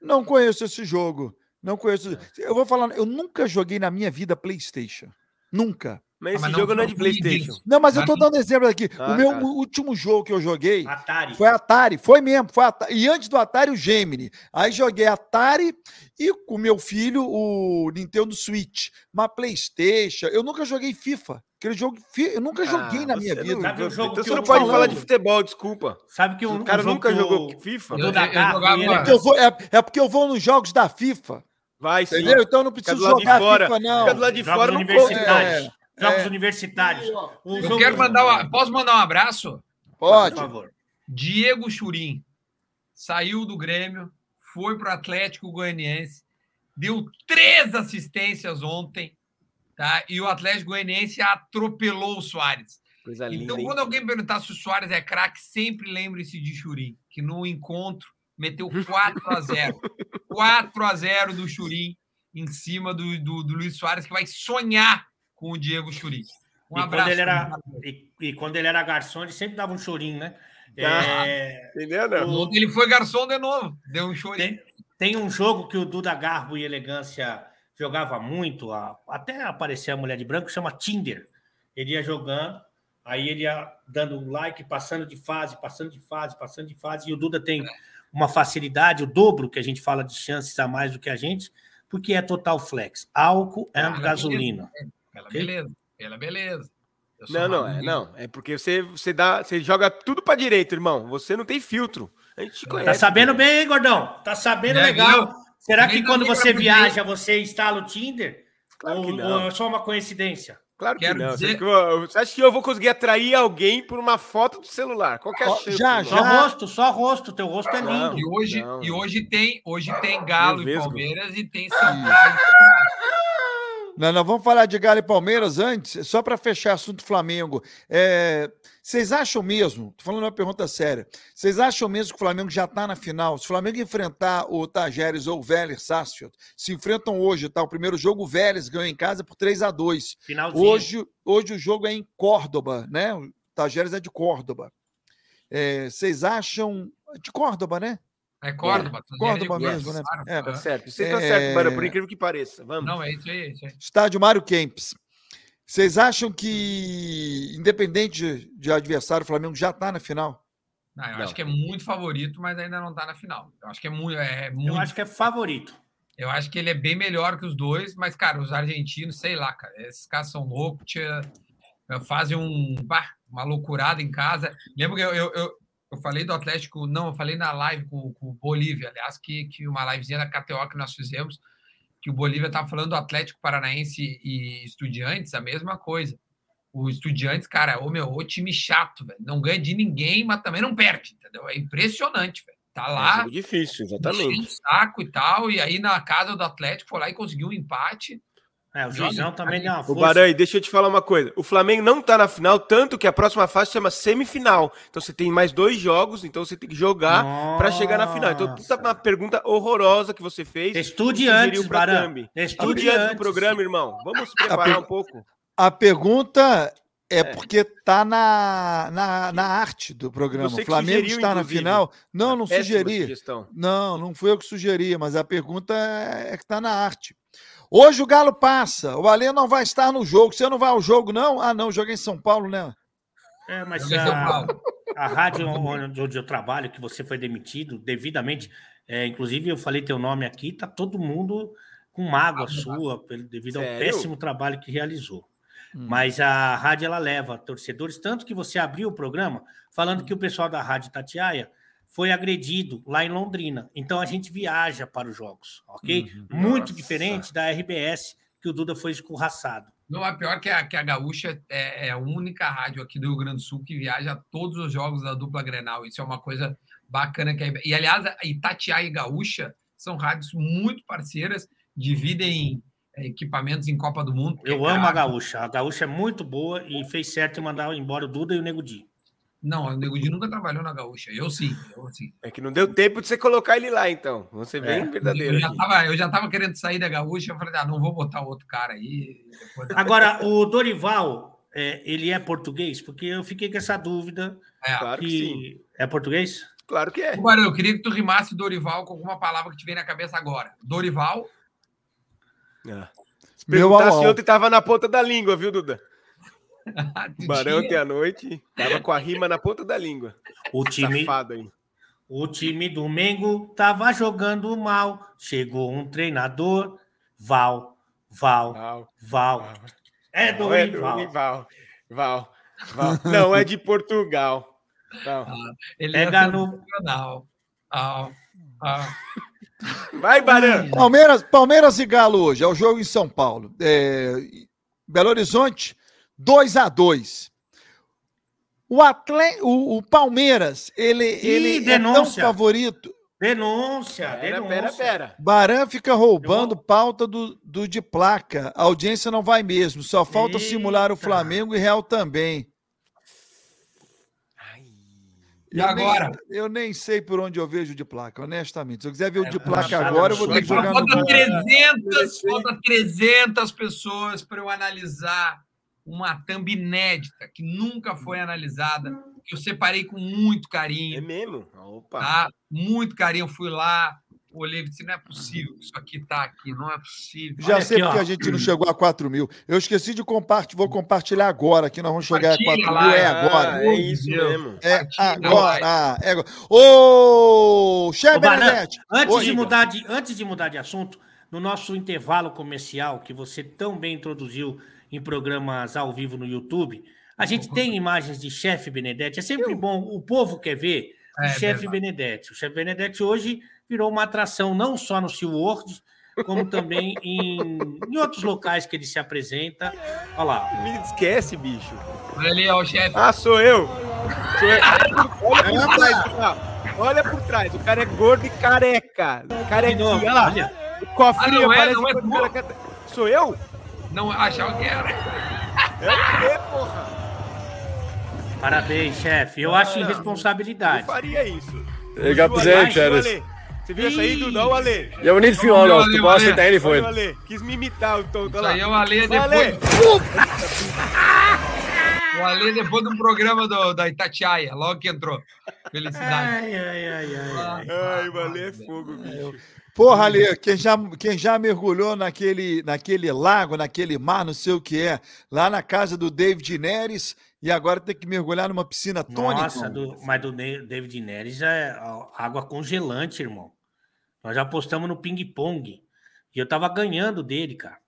Não conheço esse jogo. Não conheço. Eu vou falar, eu nunca joguei na minha vida PlayStation. Nunca. Mas esse ah, mas jogo não, é de PlayStation. Não, mas eu tô dando exemplo aqui. Ah, o meu cara. último jogo que eu joguei Atari. foi Atari. Foi mesmo, foi Atari. E antes do Atari, o Gemini. Aí joguei Atari e com meu filho o Nintendo Switch. Mas PlayStation, eu nunca joguei FIFA. Aquele jogo, eu nunca ah, joguei na minha vida. Sabe o jogo então você não pode falar de futebol, desculpa. Sabe que o, o cara nunca jogou FIFA? Eu, eu, eu, é, vou, é, é porque eu vou nos jogos da FIFA. Vai, sim. Entendeu? Então eu não preciso jogar fora. FIFA, não. Fica do lado de Jogos fora, universitários. É, Jogos é. universitários. Um eu quero mandar um, Posso mandar um abraço? Pode. Por favor. Diego Churim saiu do Grêmio, foi para o Atlético Goianiense, deu três assistências ontem, tá? E o Atlético Goianiense atropelou o Soares. Coisa então, linda, quando alguém perguntar se o Soares é craque, sempre lembre-se de Churim, que no encontro meteu 4 a 0 4 a 0 do Churim em cima do, do, do Luiz Soares, que vai sonhar com o Diego Churim. Um e abraço. Quando ele era, e, e, quando ele era garçom, ele sempre dava um chorinho, né? Ah, é, entendeu? Ele foi garçom de novo, deu um chorinho. Tem, tem um jogo que o Duda Garbo e Elegância jogava muito, até aparecer a mulher de branco, chama Tinder. Ele ia jogando, aí ele ia dando um like, passando de fase, passando de fase, passando de fase, e o Duda tem uma facilidade, o dobro que a gente fala de chances a mais do que a gente, porque é total flex. Álcool e gasolina. Pela okay? beleza, pela beleza. Não, não, é, não. É porque você, você, dá, você joga tudo para direita, irmão. Você não tem filtro. A gente conhece. Tá sabendo bem, hein, gordão? Tá sabendo é, legal. Viu? Será que quando você viaja, você instala o Tinder? Claro ou, ou é só uma coincidência? Claro que Quero não. Dizer... Você acha que eu vou conseguir atrair alguém por uma foto do celular? Qualquer oh, chance. Já, já. Só rosto, só rosto. Teu rosto é lindo. e hoje, não. e hoje tem, hoje tem Galo e Palmeiras e tem São Não, não, vamos falar de Galo e Palmeiras antes, só para fechar assunto Flamengo. É, vocês acham mesmo, tô falando uma pergunta séria, vocês acham mesmo que o Flamengo já está na final? Se o Flamengo enfrentar o Tajeres ou o Vélez Sarsfield, se enfrentam hoje, tá? O primeiro jogo, o Vélez ganhou em casa por 3 a 2 Hoje, hoje o jogo é em Córdoba, né? O Tajeres é de Córdoba. É, vocês acham. De Córdoba, né? É Córdoba. É, Córdoba mesmo, né? É, tá certo. Você tá certo, Bara, por incrível que pareça. Vamos. Não, é isso aí, é isso aí. Estádio Mário Kempis. Vocês acham que, independente de adversário, o Flamengo já está na final? Não, eu não. acho que é muito favorito, mas ainda não está na final. Eu acho que é muito, é muito. Eu acho que é favorito. Eu acho que ele é bem melhor que os dois, mas, cara, os argentinos, sei lá, cara, esses caras são loucos, tia, fazem um, uma loucurada em casa. Lembro que eu, eu, eu, eu, falei do Atlético, não, eu falei na live com, com o Bolívia, aliás, que, que uma livezinha da KTO que nós fizemos, que o Bolívia estava falando do Atlético Paranaense e Estudiantes, a mesma coisa. O Estudiantes, cara, o meu, o time chato, velho. Não ganha de ninguém, mas também não perde, entendeu? É impressionante, velho. Tá é lá. É difícil, exatamente. Saco e tal, e aí na casa do Atlético foi lá e conseguiu um empate. É, o Juizão também deu uma força. O deixa eu te falar uma coisa. O Flamengo não tá na final, tanto que a próxima fase chama semifinal. Então você tem mais dois jogos, então você tem que jogar para chegar na final. Então, tá uma pergunta horrorosa que você fez. Estude antes, Baran. Estude antes do programa, irmão. Vamos se preparar um pouco. A pergunta É, porque tá na, na, na arte do programa. O Flamengo está na final. Não, não sugeri. Sugestão. Não, não fui eu que sugeri, mas a pergunta é, é que está na arte. Hoje o Galo passa. O Alê não vai estar no jogo. Você não vai ao jogo, não? Ah, não, joguei em São Paulo, né? É, mas a, a rádio onde eu trabalho, que você foi demitido devidamente, é, inclusive eu falei teu nome aqui, tá todo mundo com mágoa ah, sua, devido ao péssimo trabalho que realizou. Hum. Mas a rádio ela leva torcedores, tanto que você abriu o programa falando que o pessoal da Rádio Tatiaia foi agredido lá em Londrina. Então a gente viaja para os jogos, ok? Uhum. Muito Nossa. diferente da RBS, que o Duda foi escorraçado. Não, é pior que a, que a Gaúcha é, é, a única rádio aqui do Rio Grande do Sul que viaja a todos os jogos da dupla Grenal. Isso é uma coisa bacana. Que é... E, aliás, Itatiaia e Gaúcha são rádios muito parceiras, dividem é, equipamentos em Copa do Mundo. Eu amo a Gaúcha. A Gaúcha é muito boa e fez certo em mandar embora o Duda e o Nego Di. Não, o Nego Di nunca trabalhou na Gaúcha. Eu sim, eu sim. É que não deu tempo de você colocar ele lá, então. Você bem é, verdadeiro. Eu já, tava, eu já tava querendo sair da Gaúcha. Eu falei, ah, não vou botar outro cara aí. Depois... Agora, o Dorival, é, ele é português? Porque eu fiquei com essa dúvida. É, claro que, que sim. É português? Claro que é. Agora, eu queria que tu rimasse Dorival com alguma palavra que te vem na cabeça agora. Dorival. É. Se perguntasse ontem, tava na ponta da língua, viu, Duda? Barão ontem à noite, tava com a rima na ponta da língua. O time, o time do Mengo tava jogando mal. Chegou um treinador, Val, Val, Val. Val. É do é Val. Val. Val. Não, é de Portugal. Não. Ah, ele é, é no... Ah, ah. Vai, Barão. Palmeiras, Palmeiras e Galo hoje. É o jogo em São Paulo. É... Belo Horizonte, 2 a 2 o, atle... o, o Palmeiras, ele, Ih, ele denúncia. é tão favorito. Denúncia, pera, denúncia. Pera, pera. Baran fica roubando vou... pauta do, do de placa. A audiência não vai mesmo. Só falta Eita. simular o Flamengo e Real também. E eu agora? Nem, eu nem sei por onde eu vejo de placa, honestamente. Se eu quiser ver o de é, placa agora, eu vou ter que jogar falta no 300, Falta 300 pessoas para eu analisar uma thumb inédita que nunca foi analisada, que eu separei com muito carinho. É mesmo? Opa. Tá? Muito carinho, eu fui lá, olhei e disse: não é possível que isso aqui está aqui, não é possível. Já Olha sei aqui, porque ó. a gente não chegou a 4 mil. Eu esqueci de compartilhar, vou compartilhar agora, que nós vamos chegar a 4 lá, mil. É agora. Ah, é isso mesmo. É agora. É agora. Ô, chefe antes, de mudar de, antes de mudar de assunto, no nosso intervalo comercial, que você tão bem introduziu em programas ao vivo no YouTube, a gente tem imagens de chefe Benedetti. É sempre bom, o povo quer ver o é, chefe Benedetti. O chefe Benedetti hoje virou uma atração não só no SeaWorld, como também em, em, outros locais que ele se apresenta. Olha lá. Me esquece, bicho. Olha ali, ó, o chefe. Ah, sou eu. Sou eu. Olha por trás, olha por trás. O cara é gordo e careca. Carequinha, olha lá. Olha. O cofrinho ah, não é, parece não é cara... Sou eu? Não, achava que era. É o quê, porra? Parabéns, chefe. Eu acho irresponsabilidade. Eu faria isso. Eu got presented. Você viu essa aí, Dudão, Ale? Vill inte förhålla oss, du bara sitta här ifrån. Ale, quis me imitar, então. Isso aí é o Ale depois... O Ale depois do programa do, da Itatiaia, logo que entrou. Felicidade. Ai, ai, ai, ai. Ai, o Ale é fogo, bicho. Porra, Ale, quem já, quem já mergulhou naquele, naquele lago, naquele mar, não sei o que é, lá na casa do David Neres, e agora tem que mergulhar numa piscina tônica. Nossa, do, mas do David Neres é água congelante, irmão. Nós já apostamos no ping-pong. E eu tava ganhando dele, cara.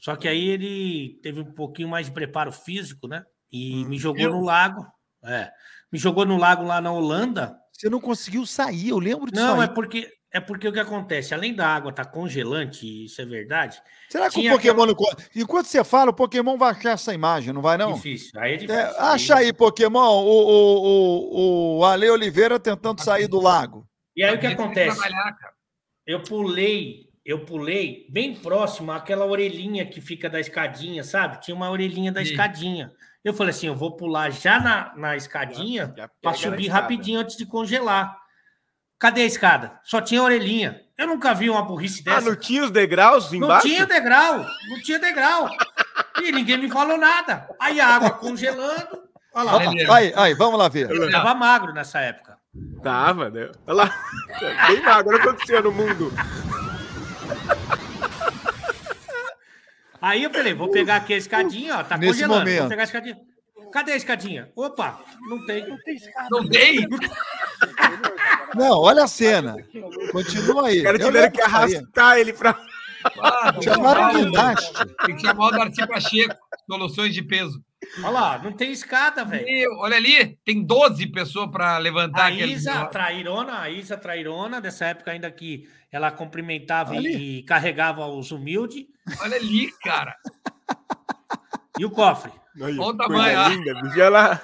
Só que aí ele teve um pouquinho mais de preparo físico, né? E hum, me jogou eu... no lago. É. Me jogou no lago lá na Holanda. Você não conseguiu sair, eu lembro disso. Não, é porque é porque o que acontece, além da água estar tá congelante, isso é verdade. Será que o Pokémon aquela... não... Enquanto você fala, o Pokémon vai achar essa imagem, não vai, não? Difícil. Aí é, é difícil. É, acha aí, Pokémon, o, o, o, o Ale Oliveira tentando sair do lago. E aí o que acontece? Eu pulei, eu pulei bem próximo àquela orelhinha que fica da escadinha, sabe? Tinha uma orelhinha da Sim. escadinha. Eu falei assim: eu vou pular já na, na escadinha para subir rapidinho antes de congelar. Cadê a escada? Só tinha orelhinha. Eu nunca vi uma burrice ah, dessa. Ah, não tinha os degraus embaixo? Não tinha degrau, não tinha degrau. E ninguém me falou nada. Aí a água congelando. Olha lá. Aí, aí, vamos lá ver. Eu tava magro nessa época. Tava, né? Olha lá. Bem magro, olha o que aconteceu no mundo. Aí eu falei, vou pegar aqui a escadinha, ó, tá Nesse congelando. Momento. Vou pegar a escadinha. Cadê a escadinha? Opa, não tem. Não tem escada. Não tem? Não, olha a cena. Continua aí. Os caras tiveram que arrastar ele pra. Ah, Chamaram de. Tem que chamar o Darcy Pacheco. Soluções de peso. Olha lá, não tem escada, velho. Olha ali, tem 12 pessoas para levantar A Isa Trairona, a Isa Trairona, dessa época ainda que ela cumprimentava e carregava os humildes. Olha ali, cara. E o cofre? Olha o tamanho. ó. Linda, bicho, ela.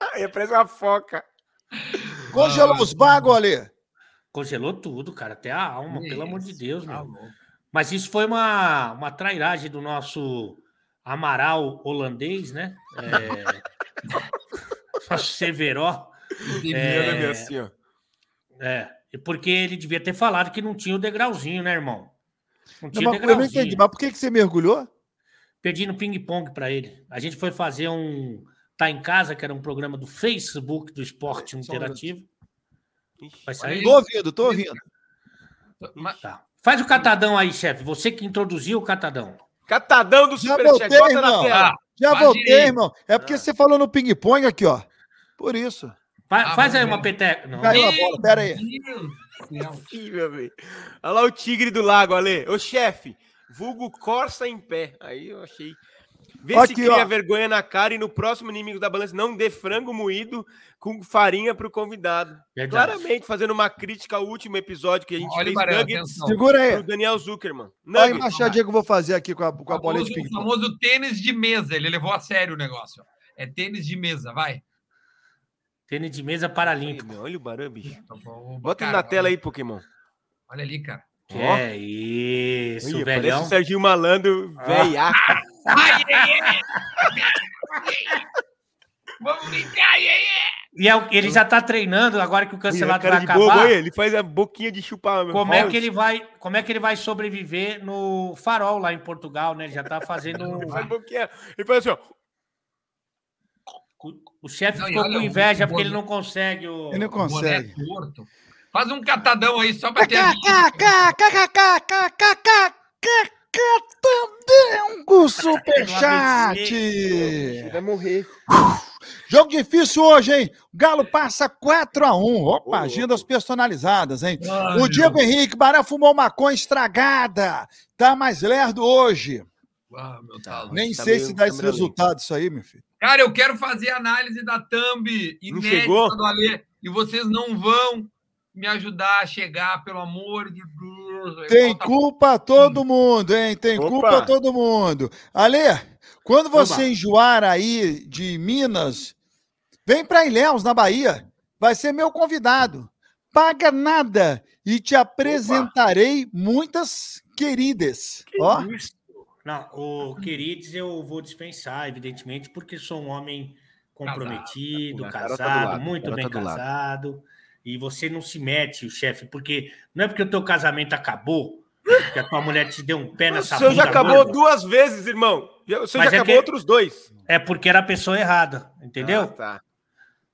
Aí parece uma foca. Congelou os bagos ali. Congelou tudo, cara, até a alma, Isso, pelo amor de Deus, tá meu. Mas isso foi uma, uma trairagem do nosso Amaral holandês, né? É... nosso Severó. É... Assim, ó. É, porque ele devia ter falado que não tinha o degrauzinho, né, irmão? Não Não, tinha mas eu não entendi. degrauzinho. Mas por que, que você mergulhou? Pedindo ping-pong para ele. A gente foi fazer um Tá em Casa, que era um programa do Facebook do Esporte Interativo. Vai sair? Tô ouvindo, tô ouvindo. Mas- Tá. Faz o catadão aí, chefe. Você que introduziu o catadão. Catadão do Já Superchat, voltei, bota na irmão. tela. Ah, Já Imagine voltei, irmão. É porque você falou no ping-pong aqui, ó. Por isso. Fa- Ah, faz aí uma ver. peteca. Não. Caiu a bola, pera aí. Ih, meu velho. Olha lá o tigre do lago, Ale. Ô, chefe, vulgo Corsa em pé. Aí eu achei. Vê se Aqui, cria ó. vergonha na cara e no próximo inimigo da balança não dê frango moído com farinha pro convidado. Verdade. Claramente fazendo uma crítica ao último episódio que a gente Olha o fez Barão, nuggets. Segura pro aí. Daniel Zuckerman. Olha a Nuggets. embaixadinha que eu vou fazer aqui com a, com a bolinha de famoso, ping-pong. famoso tênis de mesa. Ele levou a sério o negócio. É tênis de mesa, vai. Tênis de mesa paralímpico. meu, Olha o barão, bicho. Bota Bota ele na tela aí, Pokémon. Olha ali, cara. É isso, Olha, velhão. parece o Serginho Malandro, velhaca. Ai, ai, ai. Vamos brincar, ai. E é o- ele já tá treinando agora que o a cancelado vai bobo, acabar. olha, ele faz a boquinha de chupar. meu. Como é que ele vai, como é que ele vai sobreviver no Farol lá em Portugal, né? Ele já tá fazendo um- Faz boquinha. Ele faz assim, ó. o chefe ficou com o- inveja o porque ele não consegue o Ele não Boné consegue. torto. Faz um catadão aí só pra ter. Catandango Superchat! Vai morrer. Jogo difícil hoje, hein? O Galo passa 4x1. Opa, agendas personalizadas, hein? O Diego Henrique, Bará fumou maconha estragada. Tá mais lerdo hoje. Ah. Nem tá sei meio se dá esse resultado isso aí, meu filho. Cara, eu quero fazer análise da thumb inédita do Alê. E vocês não vão me ajudar a chegar, pelo amor de Deus. Tem culpa todo mundo, hein? Tem Opa. culpa todo mundo. Ale, quando você Oba. enjoar aí de Minas, vem para Ilhéus, na Bahia. Vai ser meu convidado. Paga nada e te apresentarei muitas queridas. Ó, Não, o queridos eu vou dispensar, evidentemente, porque sou um homem comprometido, Casado. Tá casado, lado, muito cara bem tá casado. E você não se mete, chefe, porque não é porque o teu casamento acabou, que a tua mulher te deu um pé O nessa seu já bunda acabou gorda, duas vezes, irmão. Já- O seu Mas já é acabou que- outros dois. É porque era a pessoa errada, entendeu? Ah, tá.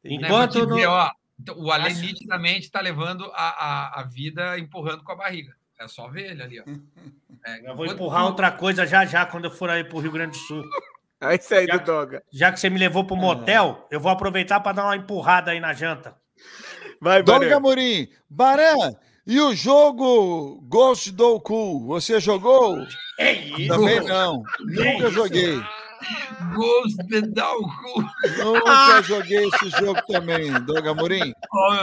Enquanto dizer, não- ó, o Alê Acho- nitidamente está levando a, a, a vida empurrando com a barriga. É só ver ele ali, ó. É, Eu vou empurrar outra coisa já já quando eu for aí pro Rio Grande do Sul. Aí isso aí Já- do Doga. Já que você me levou pro motel, eu vou aproveitar para dar uma empurrada aí na janta. Vai, Dom. Gamorim, Baran, e o jogo Ghost do Cool, você jogou? É isso. Também não. Nunca isso? joguei. Ghost pedal cu. Nunca joguei esse jogo também, Dom Gamorim.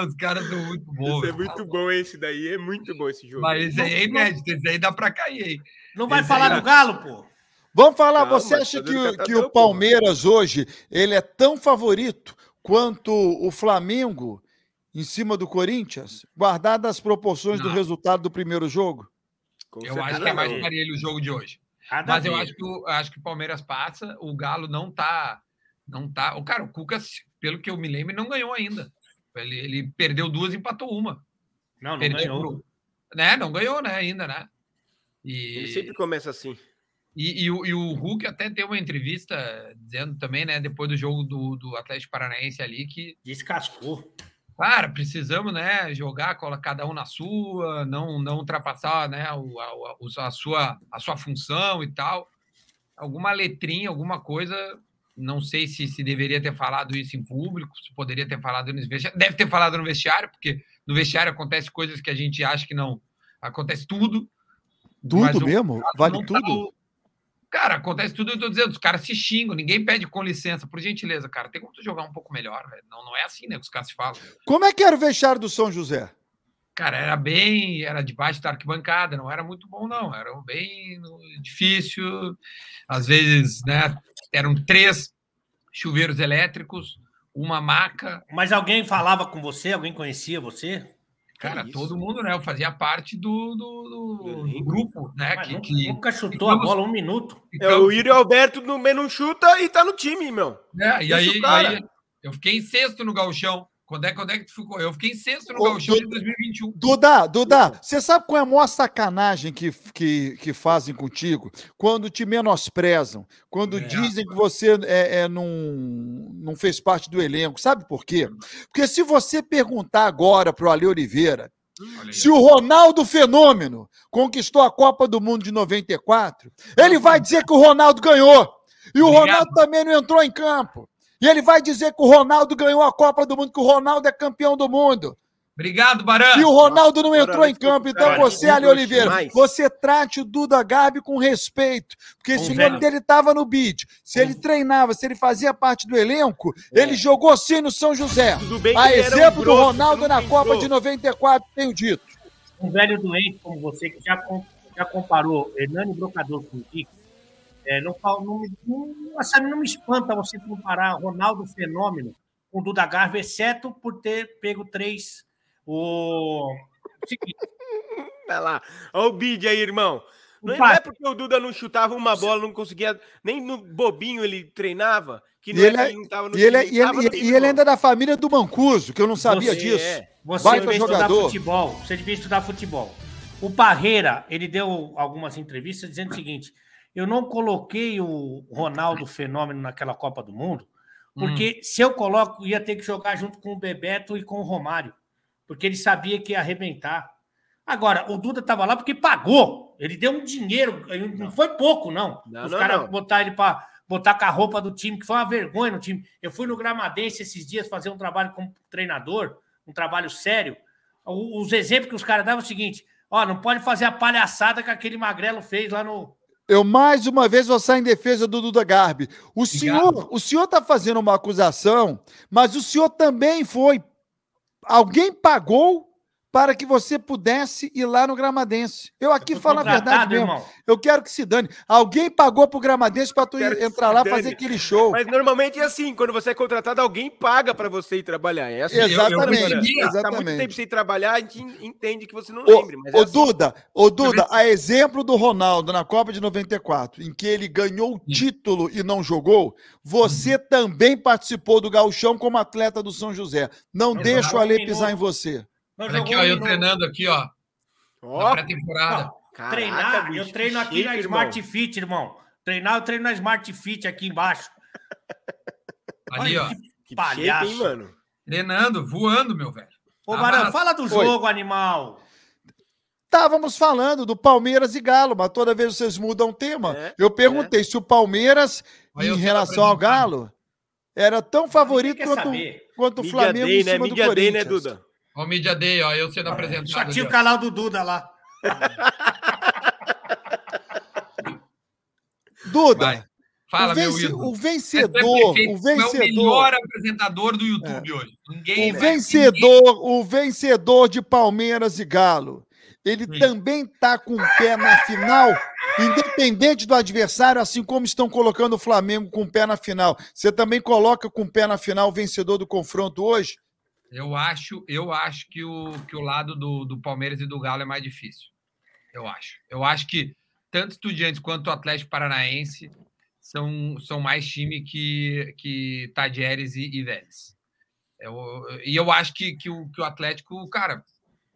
Os caras são muito bons. Isso é muito bom esse daí, é muito bom esse jogo. Mas esse aí é inédito, esse aí dá pra cair, hein? Não vai Esse falar aí- do Galo, pô? Vamos falar, Calma, você tá acha que, o- que o. Palmeiras hoje ele é tão favorito quanto o Flamengo em cima do Corinthians, guardadas as proporções do Não. resultado do primeiro jogo? Com Eu acho que é mais parelho o jogo de hoje. Nada Mas eu acho que o, acho que o Palmeiras passa, o Galo não tá. Não tá. O cara, o Cuca, pelo que eu me lembro, não ganhou ainda. Ele, ele perdeu duas e empatou uma. Não, não Perdeu ganhou. pro- né? Não ganhou, né, ainda, né? Ele E sempre começa assim. E, e, o, e, o Hulk até deu uma entrevista dizendo também, né, depois do jogo do, do Atlético Paranaense ali, que. Descascou. Cara, precisamos, né, jogar cada um na sua, não, não ultrapassar, né, a, a, a, sua, a sua função e tal. Alguma letrinha, alguma coisa, não sei se, se deveria ter falado isso em público, se poderia ter falado no vestiário. Deve ter falado no vestiário, porque no vestiário acontece coisas que a gente acha que não. Acontece tudo. Tudo mesmo? Vale tá tudo? Cara, acontece tudo, eu tô dizendo, os caras se xingam, ninguém pede com licença, por gentileza, cara. Tem como tu jogar um pouco melhor, velho. Não, não é assim, né? Que os caras se falam. Como é que era o vestiário do São José? Cara, era bem. Era debaixo da arquibancada, não era muito bom, não. Era bem difícil. Às vezes, né? Eram três chuveiros elétricos, uma maca. Mas alguém falava com você? Alguém conhecia você? Cara, é todo mundo, né? Eu fazia parte do, do, do grupo, né? que, nunca, que, nunca chutou a bola um minuto. Então, é, o Yuri Alberto no menos chuta e tá no time, meu. É, e aí, aí, eu fiquei em sexto no galchão. Quando é, quando é que tu ficou? Eu fiquei em sexto no Gauchão em 2021. Duda, Duda, você sabe qual é a maior sacanagem que, que, que fazem contigo? Quando te menosprezam, quando é. dizem que você é, é, não, não fez parte do elenco. Sabe por quê? Porque se você perguntar agora para o Ale Oliveira se o Ronaldo Fenômeno conquistou a Copa do Mundo de 94, ele vai dizer que o Ronaldo ganhou. E o Ronaldo também não entrou em campo. E ele vai dizer que o Ronaldo ganhou a Copa do Mundo, que o Ronaldo é campeão do mundo. Obrigado, Barão. E o Ronaldo não entrou em campo. Então você, Ali Oliveira, você trate o Duda Gabi com respeito. Porque se o nome dele estava no bid, se ele treinava, se ele fazia parte do elenco, é. ele jogou sim no São José. A exemplo um do Ronaldo na Copa de 94, tenho dito. Um velho doente como você, que já, já comparou Hernani Brocador com o Kiko, é, não, não, não, assim, não me espanta você comparar Ronaldo Fenômeno com Duda Garbi, exceto por ter pego três. O. Vai lá. Olha o bid aí, irmão. Não é porque o Duda não chutava uma bola, não conseguia. Nem no bobinho ele treinava. Que não e ele, é, não e ele, é, e ele, e ele ainda é da família do Mancuso, que eu não sabia você disso. É. Você Vai devia jogador. estudar futebol. Você devia estudar futebol. O Barreira, ele deu algumas entrevistas dizendo o seguinte: eu não coloquei o Ronaldo Fenômeno naquela Copa do Mundo, porque hum. se eu coloco, ia ter que jogar junto com o Bebeto e com o Romário, porque ele sabia que ia arrebentar. Agora, o Duda estava lá porque pagou. Ele deu um dinheiro, não, não foi pouco, não. não Os caras botar ele para botar com a roupa do time, que foi uma vergonha no time. Eu fui no Gramadense esses dias fazer um trabalho como treinador, um trabalho sério. Os exemplos que os caras davam é o seguinte: ó, não pode fazer a palhaçada que aquele magrelo fez lá no, eu mais uma vez vou sair em defesa do Duda Garbi. O Obrigado. senhor, o senhor está fazendo uma acusação, mas o senhor também foi. Alguém pagou para que você pudesse ir lá no Gramadense. Eu aqui eu falo a verdade mesmo. Irmão. Eu quero que se dane. Alguém pagou pro Gramadense para tu entrar lá fazer aquele show. Mas normalmente é assim, quando você é contratado, alguém paga para você ir trabalhar. É assim. Exatamente. Eu, eu, eu, exatamente. Tá muito tempo sem trabalhar, a gente entende que você não lembra. Ô, é assim. Duda, ô Duda, a exemplo do Ronaldo na Copa de 94, em que ele ganhou o título e não jogou, você uhum. também participou do gauchão como atleta do São José. Não deixa o Ale pisar em você. Olha aqui, ó, eu treinando aqui, ó. Oh. pré-temporada. Treinar, bicho, eu treino aqui chique, na Smart irmão. Fit, irmão. Treinar, eu treino na Smart Fit aqui embaixo. Ali, Olha, ó. Que palhaço. Shape, hein, mano? Treinando, voando, meu velho. Ô, Barão, fala do jogo, Oi. animal. Estávamos falando do Palmeiras e Galo, mas toda vez vocês mudam o tema. É, eu perguntei é. se o Palmeiras, em relação ao Galo, era tão favorito quanto, quanto o Flamengo Day, em né? cima né? do Corinthians. Day, né, Duda? Ó, o Media Day, ó, eu sendo apresentado. Só tinha o canal do Duda lá. Duda. Vai. Fala, o, venci meu o vencedor, o vencedor. É o melhor apresentador do YouTube é. hoje. Ninguém, o vencedor, ninguém... o vencedor de Palmeiras e Galo. Ele Sim. também está com o pé na final, independente do adversário, assim como estão colocando o Flamengo com o pé na final. Você também coloca com o pé na final o vencedor do confronto hoje? Eu acho, eu acho que o, que o lado do, do Palmeiras e do Galo é mais difícil. Eu acho. Eu acho que tanto Estudiantes quanto o Atlético Paranaense são, são mais time que, que Tadieres e, e Vélez. Eu, e eu acho que, que, o, que o Atlético, cara,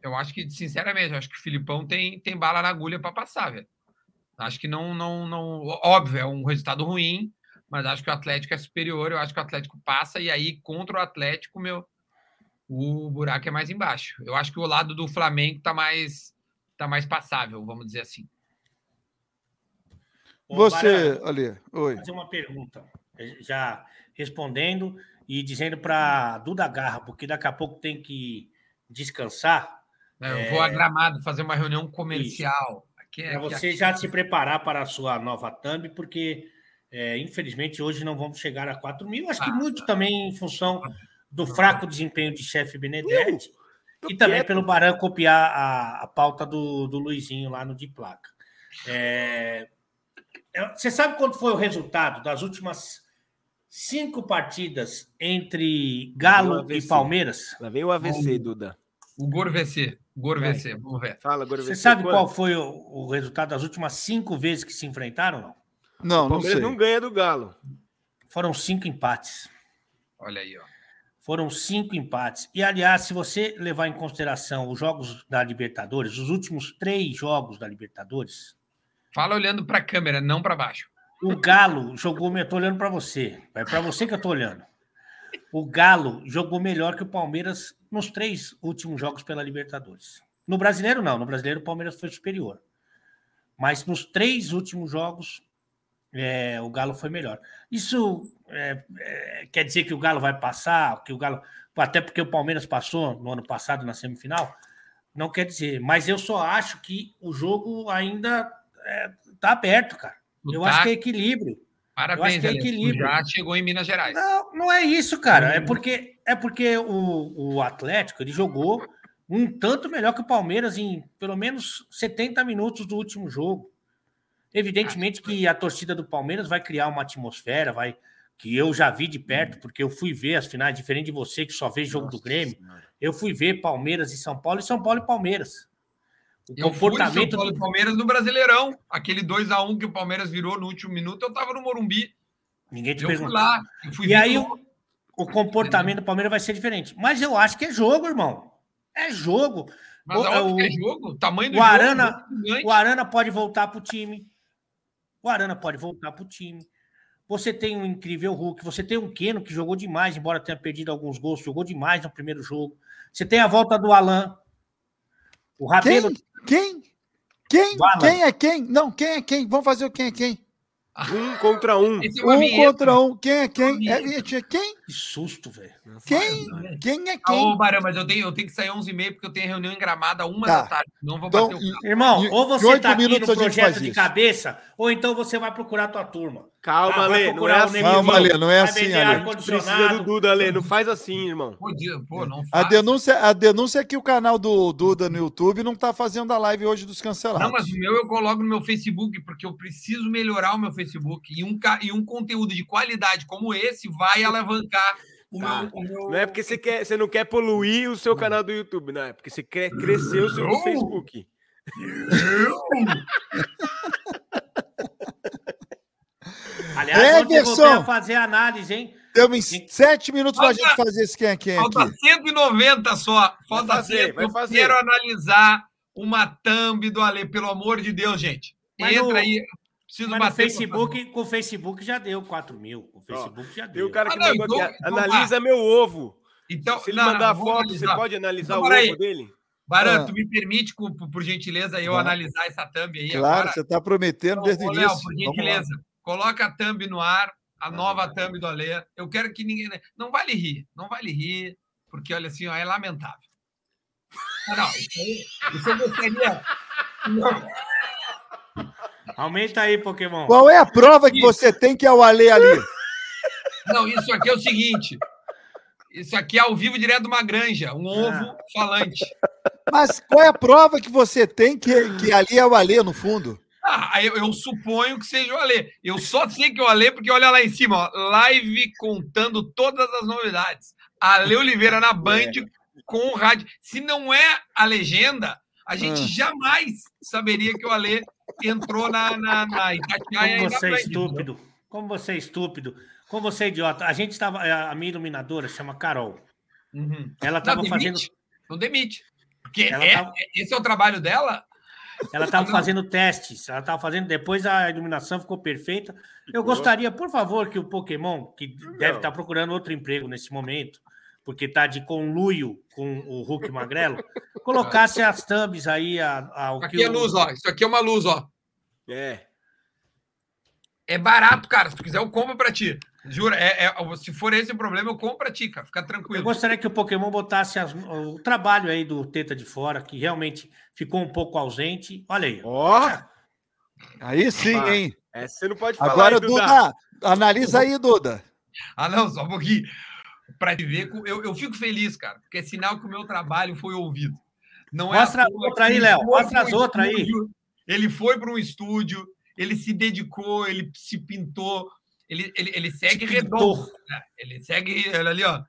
eu acho que, sinceramente, eu acho que o Filipão tem, tem bala na agulha para passar, velho. Acho que não, não, não. Óbvio, é um resultado ruim, mas acho que o Atlético é superior. Eu acho que o Atlético passa, e aí contra o Atlético, meu, o buraco é mais embaixo. Eu acho que o lado do Flamengo tá mais, tá mais passável, vamos dizer assim. Você, ali, oi. Fazer uma pergunta, já respondendo e dizendo para Duda Garra, porque daqui a pouco tem que descansar. Eu é... vou a Gramado fazer uma reunião comercial. É, para você aqui. já se preparar para a sua nova thumb, porque é, infelizmente hoje não vamos chegar a 4 mil. Acho ah, que muito também em função do fraco desempenho de chefe Benedetti uh, e também quieto. pelo Baran copiar a, a pauta do, do Luizinho lá no de placa. É, é, você sabe quanto foi o resultado das últimas cinco partidas entre Galo e Palmeiras? Lá vem o AVC, o, Duda. O GorVC. GorVC, vamos ver. Fala, GorVC. Você sabe qual foi o, o, resultado das últimas cinco vezes que se enfrentaram? Não, não, o Palmeiras não, não ganha do Galo. Foram cinco empates. Olha aí, ó. Foram cinco empates. E, aliás, se você levar em consideração os jogos da Libertadores, os últimos três jogos da Libertadores, Fala olhando para a câmera, não para baixo. O Galo jogou. Eu tô olhando para você. É para você que eu tô olhando. O Galo jogou melhor que o Palmeiras nos três últimos jogos pela Libertadores. No brasileiro, não. No brasileiro, o Palmeiras foi superior. Mas nos três últimos jogos, é, o Galo foi melhor. Isso é, é, quer dizer que o Galo vai passar, que o Galo. Até porque o Palmeiras passou no ano passado na semifinal. Não quer dizer, mas eu só acho que o jogo ainda é, tá aberto, cara. eu tá... acho que é equilíbrio. Parabéns, eu é equilíbrio. já chegou em Minas Gerais. Não, não é isso, cara. É porque, é porque o, o Atlético ele jogou um tanto melhor que o Palmeiras em pelo menos 70 minutos do último jogo. Evidentemente que a torcida do Palmeiras vai criar uma atmosfera, vai que eu já vi de perto, porque eu fui ver as finais, diferente de você que só vê jogo Nossa do Grêmio. Senhora. Eu fui ver Palmeiras e São Paulo e São Paulo e Palmeiras. O eu comportamento fui do Palmeiras no Brasileirão, aquele 2 a 1 que o Palmeiras virou no último minuto, eu estava no Morumbi. Ninguém te eu perguntou. Fui lá, eu fui e aí o, o, comportamento do Palmeiras vai ser diferente. Mas eu acho que é jogo, irmão. É jogo. Mas o, é é jogo, o tamanho do o Arana, jogo. O Arana pode voltar para o time. O Arana pode voltar para o time. Você tem um incrível Hulk, você tem um Keno que jogou demais, embora tenha perdido alguns gols, jogou demais no primeiro jogo. Você tem a volta do Alan. O Rabelo. Quem? Quem? Quem? Quem é quem? Não, quem é quem? Vamos fazer o quem é quem? Um contra um. É um contra um. Quem é quem? É, é, quem? Que susto, velho. Quem? Quem é quem? Ô, Barão, mas eu tenho, eu tenho que sair 11h30 porque eu tenho reunião em Gramada uma tá. da tarde. Não vou então, bater o carro. Irmão, ou você tá aqui no projeto de cabeça, ou então você vai procurar a tua turma. Calma, tá? Lê, não é assim. Calma, Lê, não é assim, Ale. Precisa do Duda, Lê, não faz assim, irmão. Pô, não faz. A denúncia, a denúncia é que o canal do Duda no YouTube não tá fazendo a live hoje dos cancelados. Não, mas o meu eu coloco no meu Facebook, porque eu preciso melhorar o meu Facebook. E um, e um conteúdo de qualidade como esse vai alavancar o, tá. meu, o meu, Não é porque você, quer, você não quer poluir o seu canal do YouTube, não. É porque você quer crescer o seu. Facebook. Aliás, ontem voltei a fazer análise, hein? Temos sete minutos para a gente fazer esse quem é quem Falta aqui. 190 só. Falta vai fazer, vai fazer. Eu quero analisar uma thumb do Ale, pelo amor de Deus, gente. Mas Entra no, aí. Preciso mas no Facebook, com o Facebook já deu 4 mil. Com o Facebook já deu. Tem o cara que ah, não, mandou então, aqui, analisa meu ovo. Então, Se ele não, mandar não, foto, analisar. você pode analisar então, o ovo dele? Baran, ah. tu me permite, por, gentileza, eu analisar essa thumb aí claro, agora? você está prometendo desde o início. por gentileza. Coloca a thumb no ar, a nova thumb do Alê. Eu quero que ninguém. Não vale rir, não vale rir, porque olha assim, ó, é lamentável. Não, isso aí, isso eu gostaria. Aumenta aí, Pokémon. Qual é a prova que isso. você tem que é o Alê ali? Não, isso aqui é o seguinte. Isso aqui é ao vivo direto de uma granja, um ovo ah. falante. Mas qual é a prova que você tem que, que ali é o Alê no fundo? Ah, eu, eu, suponho que seja o Alê. Eu só sei que é o Alê porque olha lá em cima, ó, live contando todas as novidades. Ale Oliveira na Band é. com o rádio. Se não é a legenda, a gente ah. jamais saberia que o Alê entrou na, na, na Itatiaia. Como você é estúpido. Como você é estúpido. Como você é idiota. A gente estava. A minha iluminadora chama Carol. Uhum. Ela estava fazendo. Não demite. Porque é, tava... esse é o trabalho dela Ela estava fazendo testes, ela estava fazendo. Depois a iluminação ficou perfeita. Eu gostaria, por favor, que o Pokémon, que deve estar tá procurando outro emprego nesse momento, porque está de conluio com o Hulk Magrelo, colocasse as thumbs aí. A, a, o aqui é luz, ó. Isso aqui é uma luz, ó. É. É barato, cara. Se tu quiser, eu compro para ti. Jura, é, é, se for esse o problema, eu compro pra ti, cara. Fica tranquilo. Eu gostaria que o Pokémon botasse as, o trabalho aí do Teta de Fora, que realmente ficou um pouco ausente. Olha aí. Ó! Oh. Aí sim, ah, hein? É, você não pode falar. Agora, aí, Duda, Duda, analisa aí, Duda. Ah, não, só um pouquinho. Pra te ver, eu, eu fico feliz, cara, porque é sinal que o meu trabalho foi ouvido. Não é Mostra é outra aí, Léo. Mostra as outras aí. Ele foi para um estúdio, ele se dedicou, ele se pintou, ele, ele, ele segue redondo. Né? Ele segue ele ali, ó.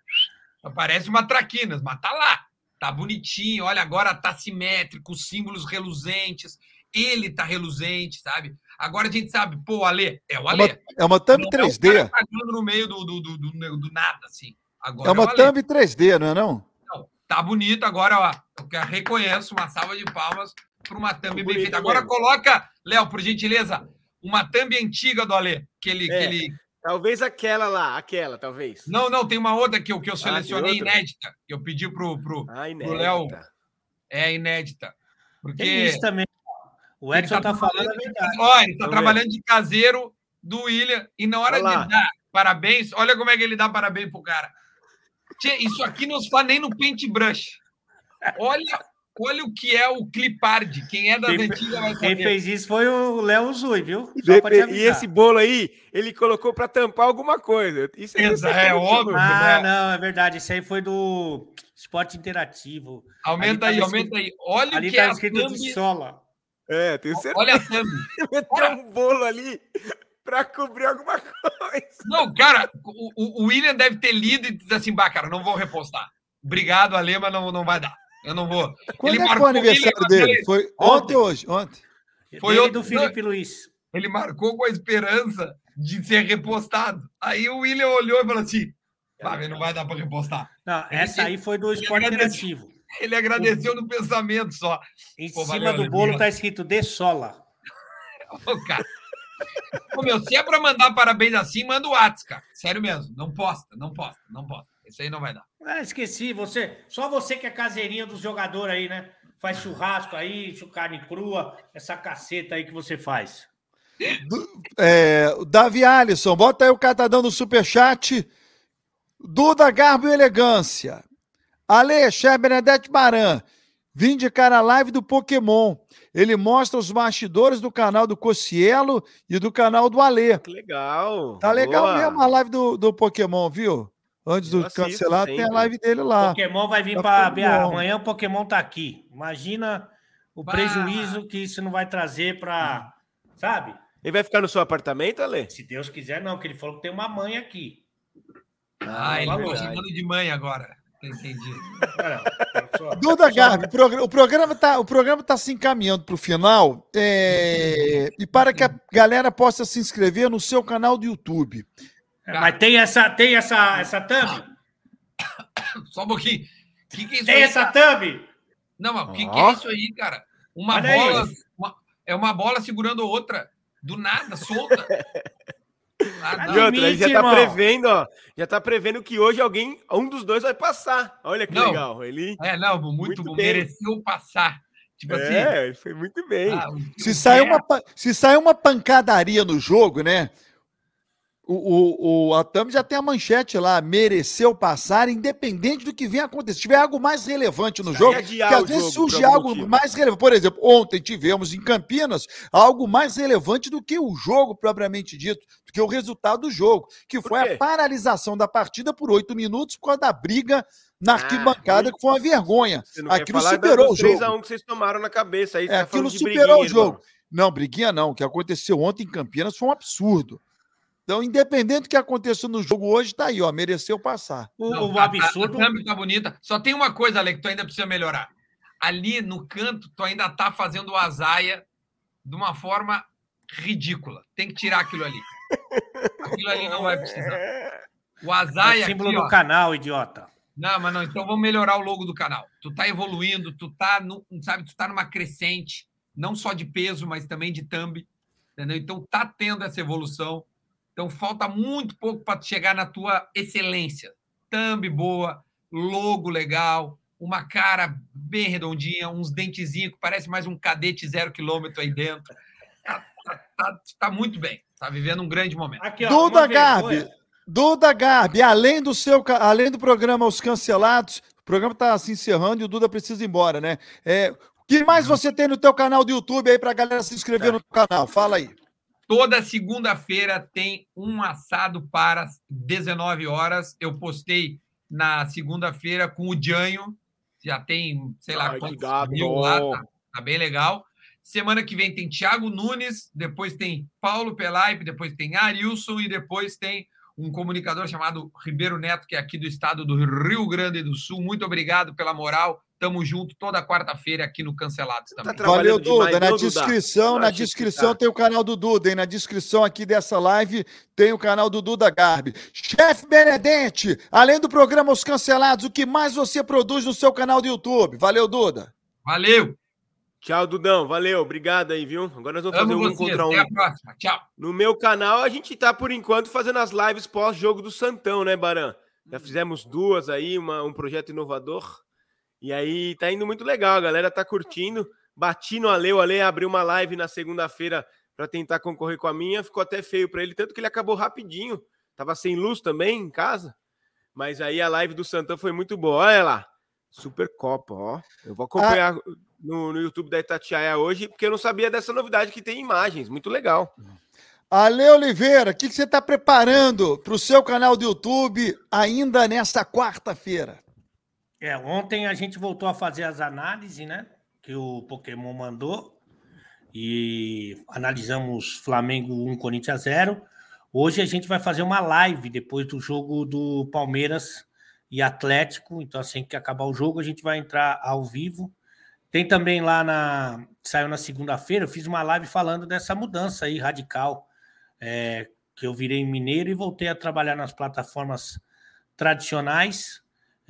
Parece uma traquinas, mas tá lá. Tá bonitinho. Olha, agora tá simétrico, símbolos reluzentes. Ele tá reluzente, sabe? Agora a gente sabe, pô, o Ale, é o Ale. É uma, é uma thumb 3D. É tá no meio do, do, do, do, do nada, assim. Agora é uma thumb 3D, não é não? Não, tá bonito. Agora, ó, eu reconheço uma salva de palmas para uma thumb bem feita. Agora coloca, Léo, por gentileza, uma thumb antiga do Ale, que ele, é, que ele... Talvez aquela lá, aquela, talvez. Não, não, tem uma outra que eu, que eu ah, selecionei ah, inédita, que eu pedi pro, pro, ah, pro Léo. É inédita. Porque... Tem isso também. O Edson está tá falando a verdade. Olha, ele está trabalhando de caseiro do William, e na hora de dar parabéns, olha como é que ele dá parabéns pro cara. Isso aqui não se faz nem no paintbrush. Olha Olha o que é o clipard. Quem é das quem, antigas vai saber. Quem fez isso foi o Léo Zui, viu? e esse bolo aí, ele colocou para tampar alguma coisa. Isso é, é, é óbvio. Ah, né? não, é verdade. Isso aí foi do esporte interativo. Aumenta aí, aumenta aí. Olha ali o que tá é escrito thumb... de sola. É, tenho certeza. Olha a thumb. Meteu um bolo ali para cobrir alguma coisa. Não, cara, o, o William deve ter lido e dizer assim, bah, cara, não vou repostar. Obrigado, Ale, mas não, não vai dar. Eu não vou. Quando ele é foi o aniversário dele? Foi ontem ou hoje? Ontem. Foi ontem do Felipe Luiz. Ele marcou com a esperança de ser repostado. Aí o William olhou e falou assim: ah, não vai dar para repostar. Não, essa aí foi do esporte interativo. Ele agradeceu no pensamento só. Em Pô, cima valeu, do bolo está escrito de sola. Ô, cara. Ô, meu, se é para mandar parabéns assim, manda o WhatsApp, cara. Sério mesmo. Não posta, não posta, não posta. Isso aí não vai dar. Ah, esqueci, você. Só você que é caseirinha dos jogadores aí, né? Faz churrasco aí, carne crua, essa caceta aí que você faz. Do, é, Davi Alisson, bota aí o catadão do superchat. Duda Garbo e Elegância. Ale, Bernadette Baran. Vim de cara live do Pokémon. Ele mostra os bastidores do canal do Cocielo e do canal do Alê. Que legal. Tá legal Boa. mesmo a live do, do Pokémon, viu? Antes do cancelar, tem a live dele lá. Pokémon vai vir para ver. Amanhã o Pokémon tá aqui. Imagina o bah. prejuízo que isso não vai trazer para. Sabe? Ele vai ficar no seu apartamento, Ale? Se Deus quiser, não, que ele falou que tem uma mãe aqui. Ah, ele tá chamando de mãe agora. Entendi. Duda Garbi, o programa está o programa tá se encaminhando para o final. É... E para que a galera possa se inscrever no seu canal do YouTube. Cara, Mas tem essa, tem essa, essa thumb? Só um pouquinho. Que que é tem aí, essa thumb? Não, mas o que, que, é isso aí, cara? Uma Olha bola. Uma, é uma bola segurando outra. Do nada, solta. Ah, e outra, ele já tá prevendo, ó. Já tá prevendo que hoje alguém, um dos dois vai passar. Olha que não, legal. Ele. É, não, muito, muito bom. Mereceu passar. Tipo assim, é, assim. foi muito bem. Ah, se, sai uma, se sai uma pancadaria no jogo, né? O, o, o Atami já tem a manchete lá, mereceu passar, independente do que venha acontecer. Se tiver algo mais relevante no jogo, que às vezes surge algo motivo. mais relevante. Por exemplo, ontem tivemos em Campinas algo mais relevante do que o jogo propriamente dito, do que o resultado do jogo, que foi a paralisação da partida por oito minutos por causa da briga na ah, arquibancada, ah, que foi uma vergonha. Aquilo superou o jogo. 3 a 1 que vocês tomaram na cabeça aí. É, tá aquilo superou o jogo. Não, briguinha não. O que aconteceu ontem em Campinas foi um absurdo. Então, independente do que aconteceu no jogo hoje, tá aí, ó, mereceu passar. O, Não, o absurdo. A, a tá bonita. Só tem uma coisa, Ale, que tu ainda precisa melhorar. Ali no canto, tu ainda tá fazendo o azaia de uma forma ridícula. Tem que tirar aquilo ali. Aquilo ali não vai precisar. O azaia. É o símbolo aqui, do ó. canal, idiota. Não, mas não, então vamos melhorar o logo do canal. Tu tá evoluindo, tu tá, no, sabe, tu tá numa crescente. não só de peso, mas também de thumb. Entendeu? Então tá tendo essa evolução. Então falta muito pouco para chegar na tua excelência. Thumb boa, logo legal, uma cara bem redondinha, uns dentezinhos que parece mais um cadete zero quilômetro aí dentro. Tá, tá, tá, tá muito bem. Tá vivendo um grande momento. Aqui, ó, Duda Garbi, Duda Garbi, além do seu, além do programa Os Cancelados, o programa está se encerrando e o Duda precisa ir embora, né? É, o que mais uhum. você tem no teu canal do YouTube aí para a galera se inscrever tá. no teu canal? Fala aí. Toda segunda-feira tem um assado para 19 horas. Eu postei na segunda-feira com o Janho. Já tem, sei lá, Ai, quantos mil lá. Tá, tá, bem legal. Semana que vem tem Thiago Nunes, depois tem Paulo Pelaipe, depois tem Arilson e depois tem um comunicador chamado Ribeiro Neto, que é aqui do estado do Rio Grande do Sul. Muito obrigado pela moral. Tamo junto toda quarta-feira aqui no Cancelados também. Tá Valeu, Duda. na descrição, na descrição tá. tem o canal do Duda, hein? Na descrição aqui dessa live tem o canal do Duda Garbi. Chefe Benedente, além do programa Os Cancelados, o que mais você produz no seu canal do YouTube? Valeu, Duda. Valeu. Tchau, Dudão. Valeu. Obrigado aí, viu? Agora nós vamos Amo fazer um contra um. Até a próxima. Tchau. No meu canal, a gente tá, por enquanto, fazendo as lives pós-jogo do Santão, né, Baran? Já fizemos duas aí, uma, um projeto inovador. E aí tá indo muito legal, a galera tá curtindo. Bati no Ale, o Ale abriu uma live na segunda-feira para tentar concorrer com a minha, ficou até feio para ele, tanto que ele acabou rapidinho. Tava sem luz também em casa. Mas aí a live do Santão foi muito boa. Olha lá. Supercopa, ó. Eu vou acompanhar ah. no, no YouTube da Itatiaia hoje, porque eu não sabia dessa novidade que tem imagens. Muito legal. Ale Oliveira, o que, que você está preparando para o seu canal do YouTube ainda nesta quarta-feira? É, ontem a gente voltou a fazer as análises, né? Que o Pokémon mandou. E analisamos Flamengo 1, Corinthians 0. Hoje a gente vai fazer uma live depois do jogo do Palmeiras e Atlético. Então, assim que acabar o jogo, a gente vai entrar ao vivo. Tem também lá na. Saiu na segunda-feira, eu fiz uma live falando dessa mudança aí radical. É, que eu virei mineiro e voltei a trabalhar nas plataformas tradicionais.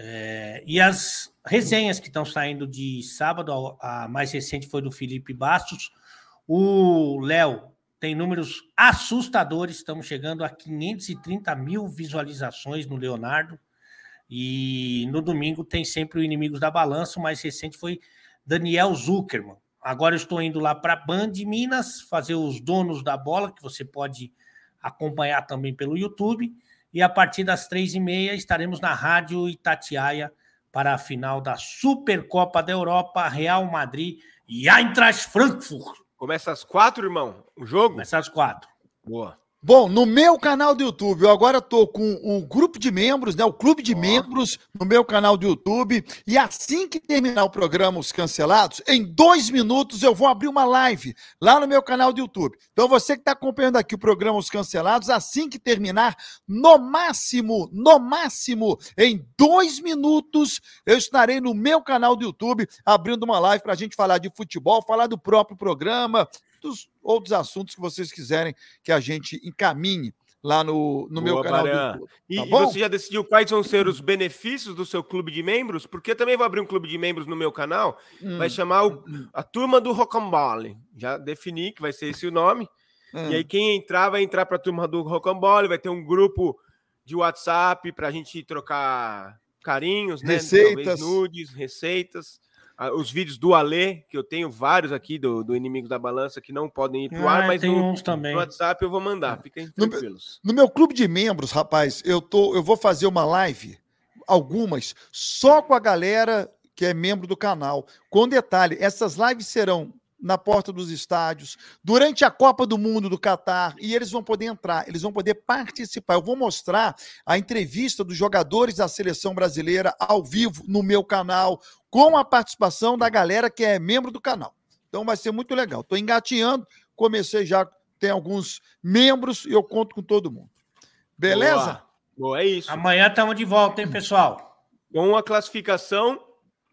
É, e as resenhas que estão saindo de sábado, a mais recente foi do Felipe Bastos. O Léo tem números assustadores, estamos chegando a 530 mil visualizações no Leonardo. E no domingo tem sempre o Inimigos da Balança. O mais recente foi Daniel Zuckerman. Agora eu estou indo lá para Band Minas fazer os donos da bola, que você pode acompanhar também pelo YouTube. E a partir das três e meia estaremos na Rádio Itatiaia para a final da Supercopa da Europa, Real Madrid e Eintracht Frankfurt. Começa às quatro, irmão, o jogo? Começa às quatro. Boa. Bom, no meu canal do YouTube, eu agora estou com o grupo de membros, né? O clube de oh. membros no meu canal do YouTube. E assim que terminar o programa Os Cancelados, em dois minutos eu vou abrir uma live lá no meu canal do YouTube. Então você que está acompanhando aqui o programa Os Cancelados, assim que terminar, no máximo, no máximo, em dois minutos, eu estarei no meu canal do YouTube abrindo uma live para a gente falar de futebol, falar do próprio programa, dos outros assuntos que vocês quiserem que a gente encaminhe lá no, no Boa, meu canal do YouTube. Tá e, você já decidiu quais vão ser os benefícios do seu clube de membros? Porque eu também vou abrir um clube de membros no meu canal, hum. vai chamar o, hum. a Turma do Rocambole. Já defini que vai ser esse o nome. Hum. E aí quem entrar vai entrar para a Turma do Rocambole, vai ter um grupo de WhatsApp para a gente trocar carinhos, né? receitas, nudes, receitas os vídeos do Alê, que eu tenho vários aqui do, do Inimigos da Balança que não podem ir para o ah, ar, mas no, no, WhatsApp eu vou mandar. Fiquem tranquilos. No, no, meu clube de membros, rapaz, eu, tô, eu vou fazer uma live, algumas, só com a galera que é membro do canal. Com detalhe, essas lives serão na porta dos estádios, durante a Copa do Mundo do Catar, e eles vão poder entrar, eles vão poder participar. Eu vou mostrar a entrevista dos jogadores da seleção brasileira ao vivo no meu canal, com a participação da galera que é membro do canal. Então vai ser muito legal. Estou engatinhando, comecei já, tem alguns membros e eu conto com todo mundo. Beleza? Boa, Boa é isso. Amanhã estamos de volta, hein, pessoal? Com a classificação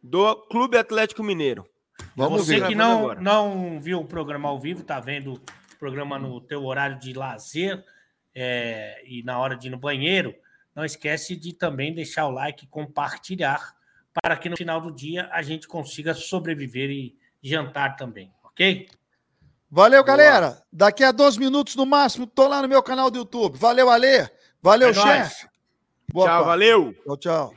do Clube Atlético Mineiro. Vamos Você ver. que não, não viu o programa ao vivo, tá vendo o programa no teu horário de lazer é, e na hora de ir no banheiro, não esquece de também deixar o like e compartilhar para que no final do dia a gente consiga sobreviver e jantar também, ok? Valeu, Boa. galera. Daqui a dois minutos no máximo, tô lá no meu canal do YouTube. Valeu, Ale. Valeu, é chefe. Tchau, valeu. Tchau, tchau.